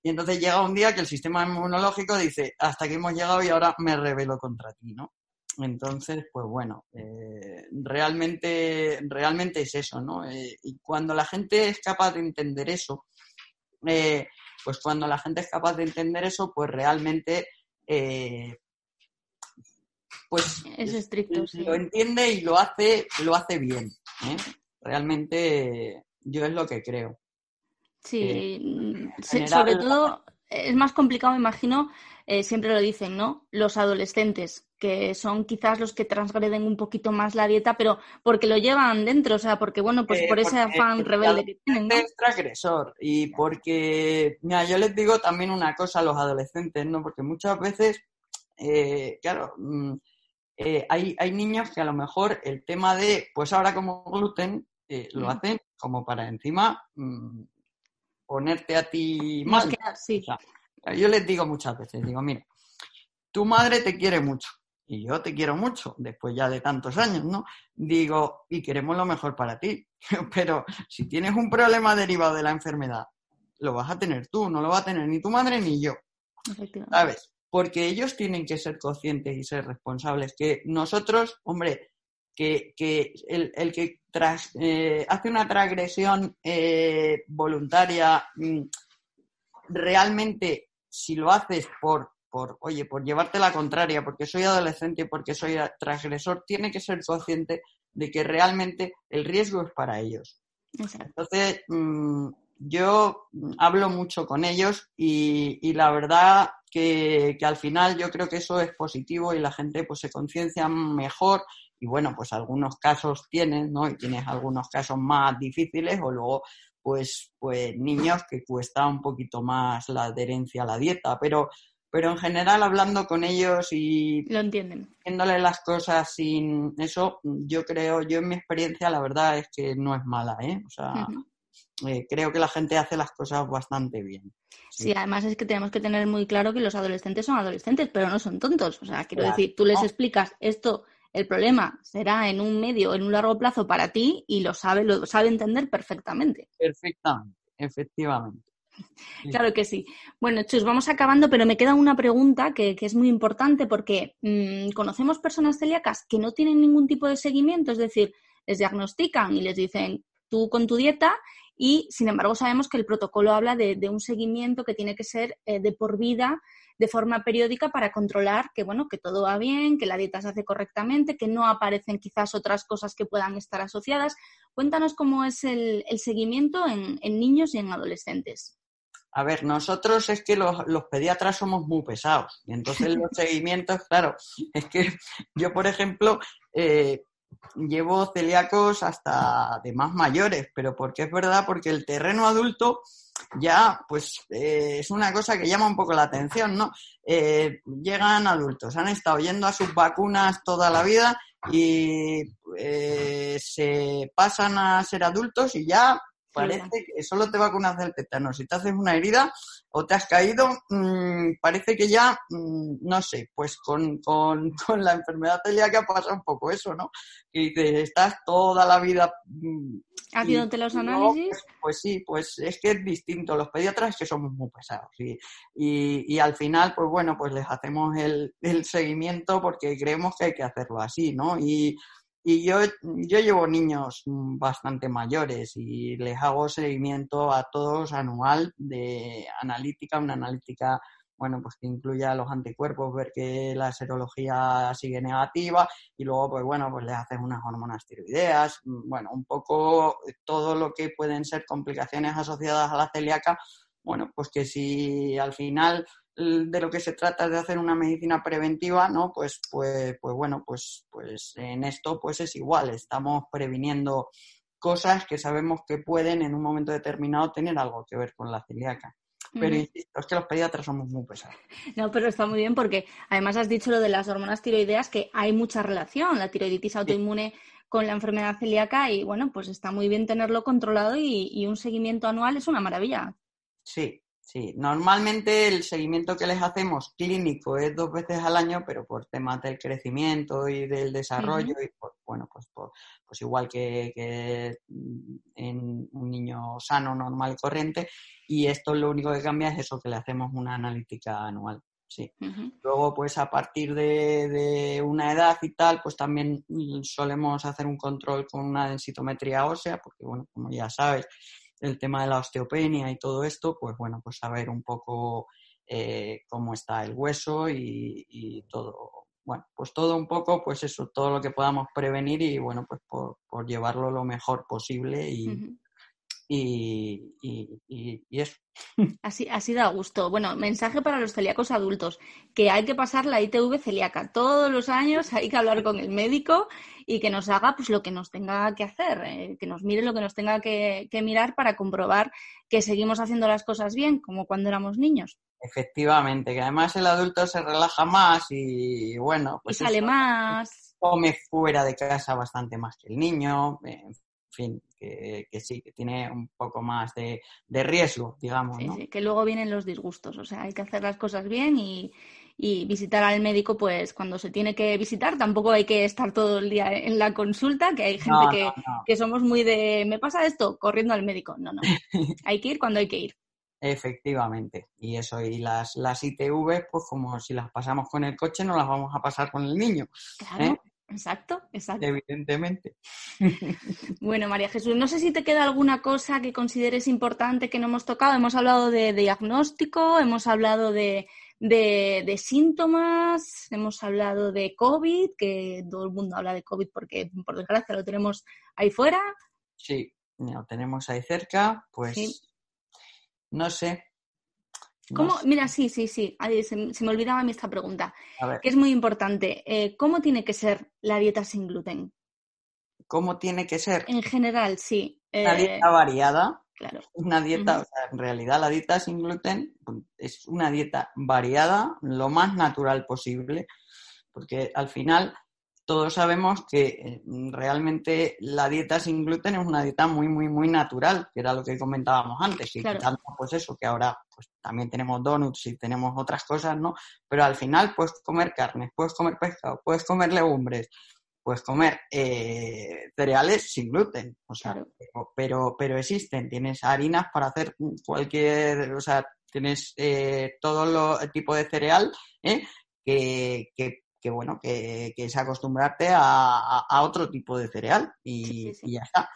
Y entonces llega un día que el sistema inmunológico dice, hasta que hemos llegado y ahora me rebelo contra ti, ¿no? Entonces, pues bueno, eh, realmente, realmente es eso, ¿no? Eh, y cuando la gente es capaz de entender eso, eh, pues cuando la gente es capaz de entender eso, pues realmente, pues es estricto, lo entiende y lo hace, lo hace bien. Realmente, yo es lo que creo. Sí, mm, sobre todo es más complicado, me imagino, siempre lo dicen, ¿no? Los adolescentes, que son quizás los que transgreden un poquito más la dieta, pero porque lo llevan dentro, o sea, porque bueno, pues eh, por ese afán rebelde que tienen. Es transgresor y porque, mira, yo les digo también una cosa a los adolescentes, ¿no? Porque muchas veces, eh, claro, mm, eh, hay, hay niños que a lo mejor el tema de, pues ahora como gluten, lo hacen como para encima mm, ponerte a ti mal. sí. yo les digo muchas veces, digo, mira, tu madre te quiere mucho y yo te quiero mucho, después ya de tantos años, ¿no? Digo, y queremos lo mejor para ti, [LAUGHS] pero si tienes un problema derivado de la enfermedad, lo vas a tener tú, no lo va a tener ni tu madre ni yo, ¿sabes? Porque ellos tienen que ser conscientes y ser responsables, que nosotros, hombre, que, el, que tras, eh, hace una transgresión eh, voluntaria, mm, realmente, si lo haces por por, oye, por llevarte la contraria, porque soy adolescente y porque soy transgresor, tiene que ser consciente de que realmente el riesgo es para ellos. Entonces, mm, yo hablo mucho con ellos y, la verdad que, al final yo creo que eso es positivo y la gente pues se conciencia mejor y bueno, pues algunos casos tienes, ¿no? Y tienes algunos casos más difíciles o luego pues, pues niños que cuesta un poquito más la adherencia a la dieta, pero pero en general hablando con ellos y lo entienden. Viéndole las cosas sin eso, yo creo, yo en mi experiencia la verdad es que no es mala, ¿eh? O sea, eh, creo que la gente hace las cosas bastante bien. Sí. además es que tenemos que tener muy claro que los adolescentes son adolescentes, pero no son tontos. O sea, quiero decir, tú les explicas esto, el problema será en un medio, en un largo plazo para ti y lo sabe, lo sabe entender perfectamente. Perfectamente, efectivamente. Claro que sí. Bueno, Chus, vamos acabando, pero me queda una pregunta que, es muy importante porque mm, conocemos personas celíacas que no tienen ningún tipo de seguimiento, es decir, les diagnostican y les dicen tú con tu dieta y, sin embargo, sabemos que el protocolo habla de, un seguimiento que tiene que ser eh, de por vida de forma periódica para controlar que, bueno, que todo va bien, que la dieta se hace correctamente, que no aparecen quizás otras cosas que puedan estar asociadas. Cuéntanos cómo es el, seguimiento en, niños y en adolescentes. A ver, nosotros es que los, pediatras somos muy pesados. Y entonces los [LAUGHS] seguimientos, claro, es que yo, por ejemplo, eh, llevo celíacos hasta de más mayores, pero porque es verdad, porque el terreno adulto ya, pues, eh, es una cosa que llama un poco la atención, ¿no? Eh, llegan adultos, han estado yendo a sus vacunas toda la vida y eh, se pasan a ser adultos y ya parece que solo te vacunas del tétano. Si te haces una herida o te has caído, mm, parece que ya, mm, no sé, pues con, con, [LAUGHS] con, la enfermedad celíaca pasa un poco eso, ¿no? Que dices, estás toda la vida... Mm, ¿Haciéndote los análisis? Pues, pues, sí, pues es que es distinto. Los pediatras que somos muy pesados. Y, y, y al final, pues bueno, pues les hacemos el, el seguimiento porque creemos que hay que hacerlo así, ¿no? Y y yo, yo llevo niños bastante mayores y les hago seguimiento a todos anual de analítica, una analítica bueno, pues que incluya los anticuerpos, ver que la serología sigue negativa y luego, pues bueno, pues les haces unas hormonas tiroideas, bueno, un poco todo lo que pueden ser complicaciones asociadas a la celíaca, bueno, pues que si al final de lo que se trata de hacer una medicina preventiva, ¿no? Pues, pues, pues bueno, pues, pues en esto pues es igual, estamos previniendo cosas que sabemos que pueden en un momento determinado tener algo que ver con la celíaca. Pero insisto, es que los pediatras somos muy pesados. No, pero está muy bien porque además has dicho lo de las hormonas tiroideas, que hay mucha relación, la tiroiditis autoinmune con la enfermedad celíaca y bueno, pues está muy bien tenerlo controlado y, y un seguimiento anual es una maravilla. Sí, Sí, normalmente el seguimiento que les hacemos clínico es dos veces al año, pero por temas del crecimiento y del desarrollo, y bueno, pues, pues igual que, en un niño sano, normal corriente, y esto lo único que cambia es eso, que le hacemos una analítica anual. Sí. Luego, pues a partir de, de, una edad y tal, pues también solemos hacer un control con una densitometría ósea, porque bueno, como ya sabes, el tema de la osteopenia y todo esto, pues bueno, pues saber un poco eh, cómo está el hueso y, todo, bueno, pues todo un poco, pues eso, todo lo que podamos prevenir y bueno, pues por, llevarlo lo mejor posible y, y, y, eso. [LAUGHS] Así, así da gusto. Bueno, mensaje para los celíacos adultos, que hay que pasar la ITV celíaca. Todos los años hay que hablar con el médico y que nos haga pues lo que nos tenga que hacer, eh, que nos mire lo que nos tenga que, mirar para comprobar que seguimos haciendo las cosas bien, como cuando éramos niños. Efectivamente, que además el adulto se relaja más y bueno, pues sale más. Come fuera de casa bastante más que el niño, en fin, que, sí, que tiene un poco más de, riesgo, digamos. Sí, que luego vienen los disgustos, o sea, hay que hacer las cosas bien y, visitar al médico, pues cuando se tiene que visitar, tampoco hay que estar todo el día en la consulta, que hay gente que, somos muy de, me pasa esto, corriendo al médico. No, no, [LAUGHS] hay que ir cuando hay que ir. Efectivamente, y eso, y las, las ITV, pues como si las pasamos con el coche, no las vamos a pasar con el niño. Claro. ¿eh? Exacto, exacto. Evidentemente. [LAUGHS] Bueno, María Jesús, no sé si te queda alguna cosa que consideres importante que no hemos tocado. Hemos hablado de, diagnóstico, hemos hablado de, síntomas, hemos hablado de COVID, que todo el mundo habla de COVID porque por desgracia lo tenemos ahí fuera. Sí, lo tenemos ahí cerca, pues no sé, ¿Cómo? Mira, sí, sí, sí. se, me olvidaba a mí esta pregunta, que es muy importante. Eh, ¿Cómo tiene que ser la dieta sin gluten? ¿Cómo tiene que ser? En general, sí. Una eh, dieta variada. Claro. Una dieta, o sea, en realidad la dieta sin gluten es una dieta variada, lo más natural posible, porque al final todos sabemos que eh, realmente la dieta sin gluten es una dieta muy, muy, muy natural, que era lo que comentábamos antes. Y pues eso, que ahora pues también tenemos donuts y tenemos otras cosas, ¿no? Pero al final puedes comer carne, puedes comer pescado, puedes comer legumbres, puedes comer eh, cereales sin gluten. O sea, pero, pero, existen. Tienes harinas para hacer cualquier, o sea, tienes eh, todo lo, tipo de cereal ¿eh? que, que que bueno, que, es acostumbrarte a, otro tipo de cereal y, ya está.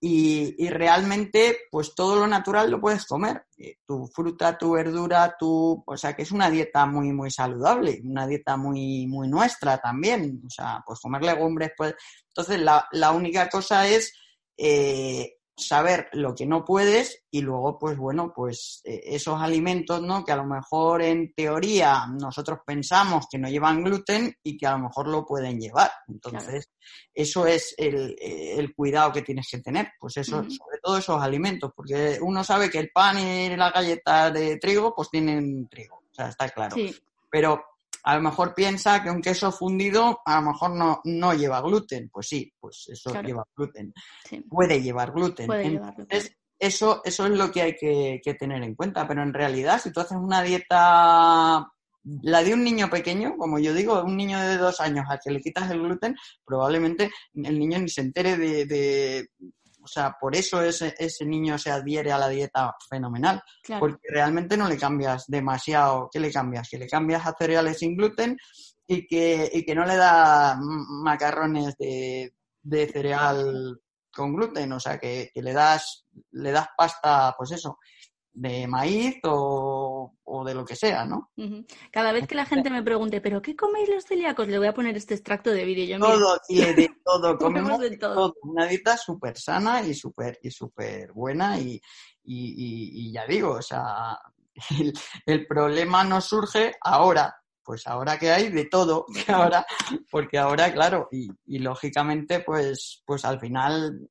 y, realmente, pues todo lo natural lo puedes comer. Eh, tu fruta, tu verdura, tu... O sea, que es una dieta muy, muy saludable, una dieta muy, muy nuestra también. O sea, pues comer legumbres, pues... Entonces, la, la única cosa es eh, saber lo que no puedes y luego, pues bueno, pues eh, esos alimentos, ¿no? Que a lo mejor en teoría nosotros pensamos que no llevan gluten y que a lo mejor lo pueden llevar. Entonces, eso es el, el, cuidado que tienes que tener, pues eso, sobre todo esos alimentos, porque uno sabe que el pan y la galleta de trigo, pues tienen trigo, o sea, está claro. Pero a lo mejor piensa que un queso fundido a lo mejor no, no lleva gluten. Pues sí, pues eso lleva gluten. Puede llevar gluten. Entonces, Eso, eso es lo que hay que, tener en cuenta. Pero en realidad, si tú haces una dieta, la de un niño pequeño, como yo digo, un niño de dos años al que le quitas el gluten, probablemente el niño ni se entere de o sea, por eso ese, ese niño se adhiere a la dieta fenomenal, porque realmente no le cambias demasiado. ¿Qué le cambias? Que le cambias a cereales sin gluten y que, y que no le da macarrones de, de cereal con gluten, o sea, que, que, le das le das pasta, pues eso, de maíz o, de lo que sea, ¿no? Cada vez que la gente me pregunte, ¿pero qué coméis los celíacos? Le voy a poner este extracto de vídeo. todo, y de todo, [LAUGHS] comemos de todo. Una dieta súper sana y súper y super buena y, y, ya digo, o sea, [LAUGHS] el, problema no surge ahora, pues ahora que hay de todo, [LAUGHS] ahora, porque ahora, claro, y, y lógicamente, pues, pues al final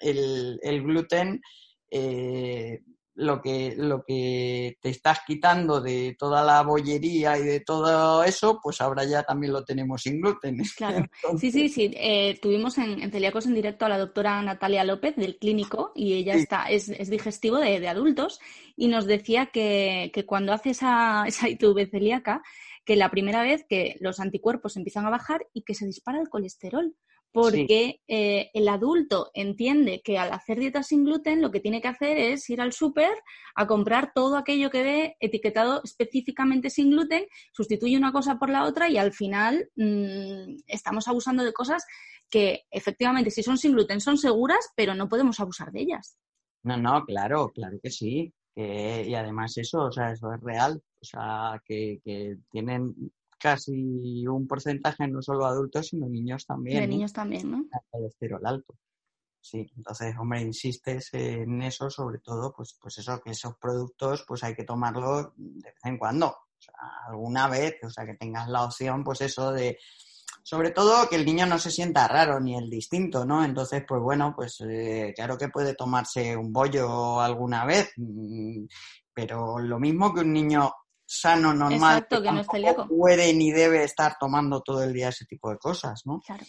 el, el gluten eh, lo que, lo que te estás quitando de toda la bollería y de todo eso, pues ahora ya también lo tenemos sin gluten. [LAUGHS] Claro. Sí, sí, sí. Eh, tuvimos en, Celíacos en directo a la doctora Natalia López del clínico y ella está, es, es digestivo de, adultos y nos decía que, que cuando hace esa, [LAUGHS] esa ITV celíaca, que la primera vez que los anticuerpos empiezan a bajar y que se dispara el colesterol porque eh, el adulto entiende que al hacer dieta sin gluten lo que tiene que hacer es ir al súper a comprar todo aquello que ve etiquetado específicamente sin gluten, sustituye una cosa por la otra y al final mm, estamos abusando de cosas que efectivamente si son sin gluten son seguras, pero no podemos abusar de ellas. No, no, claro, claro que sí. y además eso, o sea, eso es real. O sea, que, que tienen casi un porcentaje no solo adultos, sino niños también. De niños también, ¿no? Colesterol alto. Sí, entonces, hombre, insistes en eso, sobre todo, pues, pues eso, que esos productos, pues hay que tomarlos de vez en cuando. O sea, alguna vez, o sea, que tengas la opción, pues eso de, sobre todo que el niño no se sienta raro ni el distinto, ¿no? Entonces, pues bueno, pues eh, claro que puede tomarse un bollo alguna vez, mm, pero lo mismo que un niño sano, normal, Exacto, que, no puede ni debe estar tomando todo el día ese tipo de cosas, ¿no? Claro.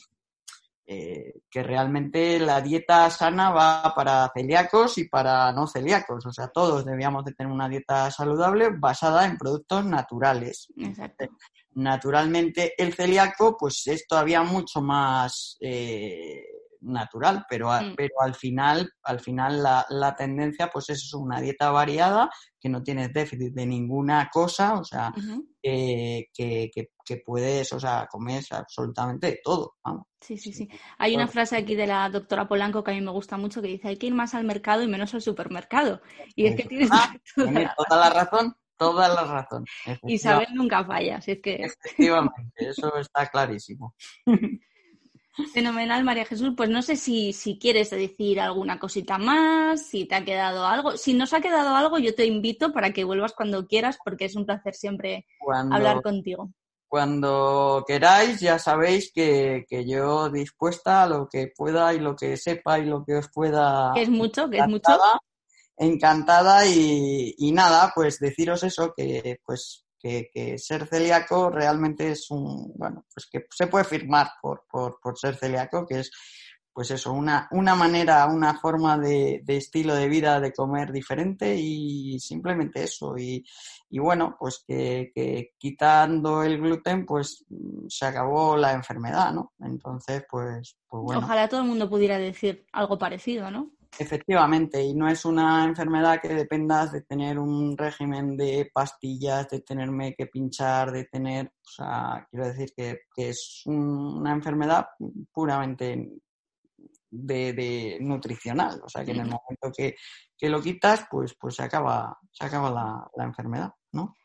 Eh, que realmente la dieta sana va para celíacos y para no celíacos. O sea, todos debíamos de tener una dieta saludable basada en productos naturales. Exacto. Naturalmente, el celíaco, pues es todavía mucho más eh, natural, pero, mm. pero al final, al final la, la, tendencia pues es una dieta variada, que no tienes déficit de ninguna cosa, o sea, que, que, puedes, o sea, comer absolutamente todo. Sí, sí, sí. Hay una frase aquí de la doctora Polanco que a mí me gusta mucho que dice hay que ir más al mercado y menos al supermercado. Y es que tienes ah, [LAUGHS] toda, la razón. Toda la razón. Y saber nunca falla, es que... Efectivamente, eso está clarísimo. [LAUGHS] Fenomenal, María Jesús. Pues no sé si, si quieres decir alguna cosita más, si te ha quedado algo. Si nos ha quedado algo, yo te invito para que vuelvas cuando quieras, porque es un placer siempre hablar contigo. Cuando queráis, ya sabéis que, que, yo dispuesta a lo que pueda y lo que sepa y lo que os pueda. Que es mucho, que es mucho. Encantada y, y nada, pues deciros eso, que pues que, ser celíaco realmente es un, bueno, pues que se puede firmar por, por, por ser celíaco, que es pues eso, una, una manera, una forma de, de, estilo de vida, de comer diferente y simplemente eso. Y, y bueno, pues que, que, quitando el gluten, pues se acabó la enfermedad, ¿no? Entonces, pues, pues bueno. Ojalá todo el mundo pudiera decir algo parecido, ¿no? Efectivamente, y no es una enfermedad que dependas de tener un régimen de pastillas, de tenerme que pinchar, de tener, o sea, quiero decir que, es una enfermedad puramente de, nutricional. O sea que en el momento que, lo quitas, pues, pues se acaba, se acaba la, enfermedad, ¿no?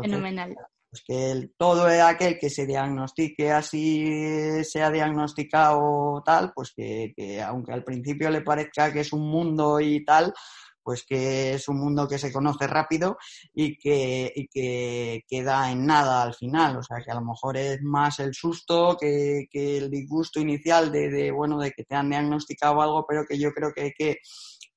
Fenomenal. Pues que todo aquel que se diagnostique así, sea diagnosticado tal, pues que, que aunque al principio le parezca que es un mundo y tal, pues que es un mundo que se conoce rápido y que, y que queda en nada al final. O sea, que a lo mejor es más el susto que, el disgusto inicial de, bueno, de que te han diagnosticado algo, pero que yo creo que hay que,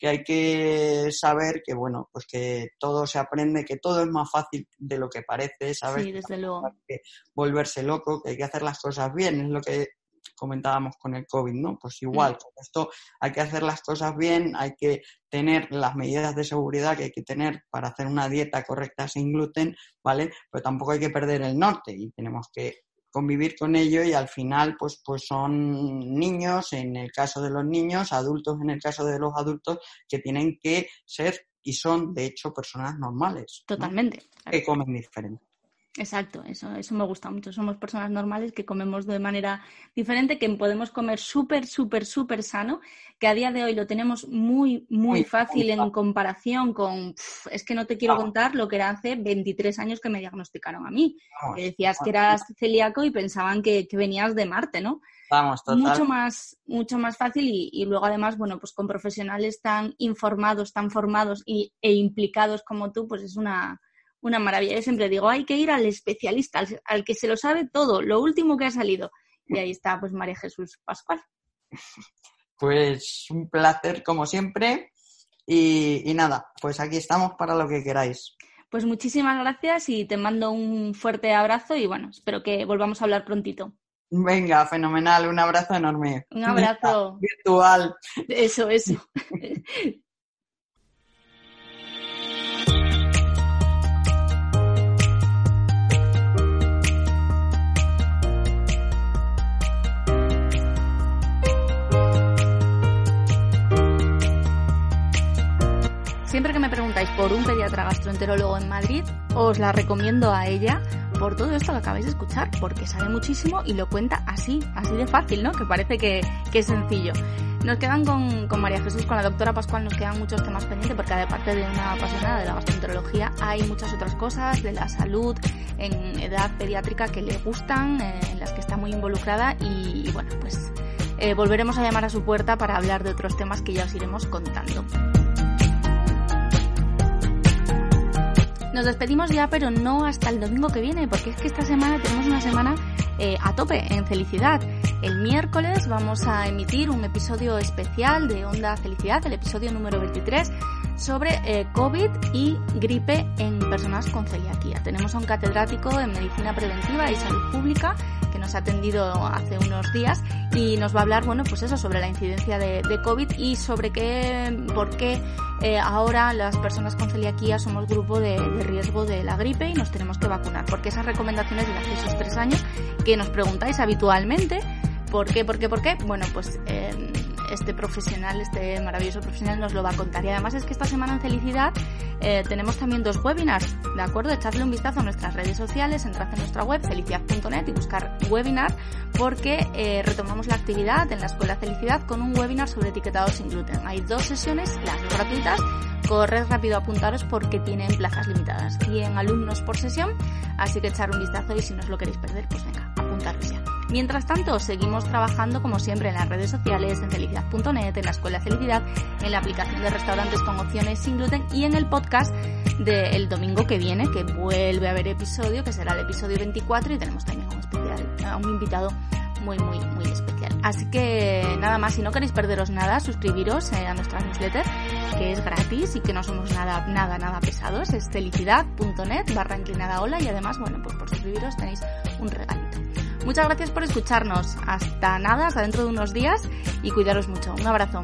que hay que saber que, bueno, pues que todo se aprende, que todo es más fácil de lo que parece, ¿sabes? Sí, desde luego. Que volverse loco, que hay que hacer las cosas bien, es lo que comentábamos con el COVID, ¿no? Pues igual, mm. con esto hay que hacer las cosas bien, hay que tener las medidas de seguridad que hay que tener para hacer una dieta correcta sin gluten, ¿vale? Pero tampoco hay que perder el norte y tenemos que convivir con ello y al final pues pues son niños en el caso de los niños, adultos en el caso de los adultos que tienen que ser y son de hecho personas normales. Totalmente. Que comen diferente. Exacto, eso, eso me gusta mucho. Somos personas normales que comemos de manera diferente, que podemos comer súper, súper, súper sano, que a día de hoy lo tenemos muy, muy fácil en comparación con, es que no te quiero contar lo que era hace 23 años que me diagnosticaron a mí. que decías que eras celíaco y pensaban que, venías de Marte, ¿no? Vamos, total. Mucho más, mucho más fácil y, y, luego además, bueno, pues con profesionales tan informados, tan formados y, e implicados como tú, pues es una, una maravilla. Yo siempre digo, hay que ir al especialista, al, que se lo sabe todo, lo último que ha salido. Y ahí está, pues María Jesús Pascual. Pues un placer, como siempre. Y, nada, pues aquí estamos para lo que queráis. Pues muchísimas gracias y te mando un fuerte abrazo y bueno, espero que volvamos a hablar prontito. Venga, fenomenal, un abrazo enorme. Un abrazo. [LAUGHS] Virtual. Eso, eso. [LAUGHS] Siempre que me preguntáis por un pediatra gastroenterólogo en Madrid, os la recomiendo a ella por todo esto que acabáis de escuchar, porque sabe muchísimo y lo cuenta así, así de fácil, ¿no? Que parece que, es sencillo. Nos quedan con, con, María Jesús, con la doctora Pascual, nos quedan muchos temas pendientes porque aparte de una apasionada de la gastroenterología, hay muchas otras cosas de la salud en edad pediátrica que le gustan, eh, en las que está muy involucrada y, bueno, pues eh, volveremos a llamar a su puerta para hablar de otros temas que ya os iremos contando. Nos despedimos ya, pero no hasta el domingo que viene, porque es que esta semana tenemos una semana eh, a tope en felicidad. El miércoles vamos a emitir un episodio especial de Onda Felicidad, el episodio número 23, sobre eh, COVID y gripe en personas con celiaquía. Tenemos a un catedrático en medicina preventiva y salud pública que nos ha atendido hace unos días y nos va a hablar, bueno, pues eso, sobre la incidencia de, COVID y sobre qué, por qué eh, ahora las personas con celiaquía somos grupo de, riesgo de la gripe y nos tenemos que vacunar. Porque esas recomendaciones de hace esos tres años que nos preguntáis habitualmente, ¿por qué, por qué, por qué? Bueno, pues eh, este profesional, este maravilloso profesional nos lo va a contar. Y además es que esta semana en Felicidad eh, tenemos también dos webinars, ¿de acuerdo? Echadle un vistazo a nuestras redes sociales, entrad en nuestra web felicidad.net y buscar webinar porque eh, retomamos la actividad en la Escuela Felicidad con un webinar sobre etiquetado sin gluten. Hay dos sesiones, las gratuitas, corred rápido a apuntaros porque tienen plazas limitadas. 100 alumnos por sesión, así que echar un vistazo y si no os lo queréis perder, pues venga, apuntaros ya. Mientras tanto, seguimos trabajando como siempre en las redes sociales, en felicidad.net, en la Escuela Felicidad, en la aplicación de restaurantes con opciones sin gluten y en el podcast del domingo que viene, que vuelve a haber episodio, que será el episodio 24 y tenemos también un, especial, un invitado muy, muy, muy especial. Así que nada más, si no queréis perderos nada, suscribiros eh, a nuestra newsletter, que es gratis y que no somos nada, nada, nada pesados. Es felicidad.net barra inclinada hola y además, bueno, pues por suscribiros tenéis un regalito. Muchas gracias por escucharnos. Hasta nada, hasta dentro de unos días y cuidaros mucho. Un abrazo.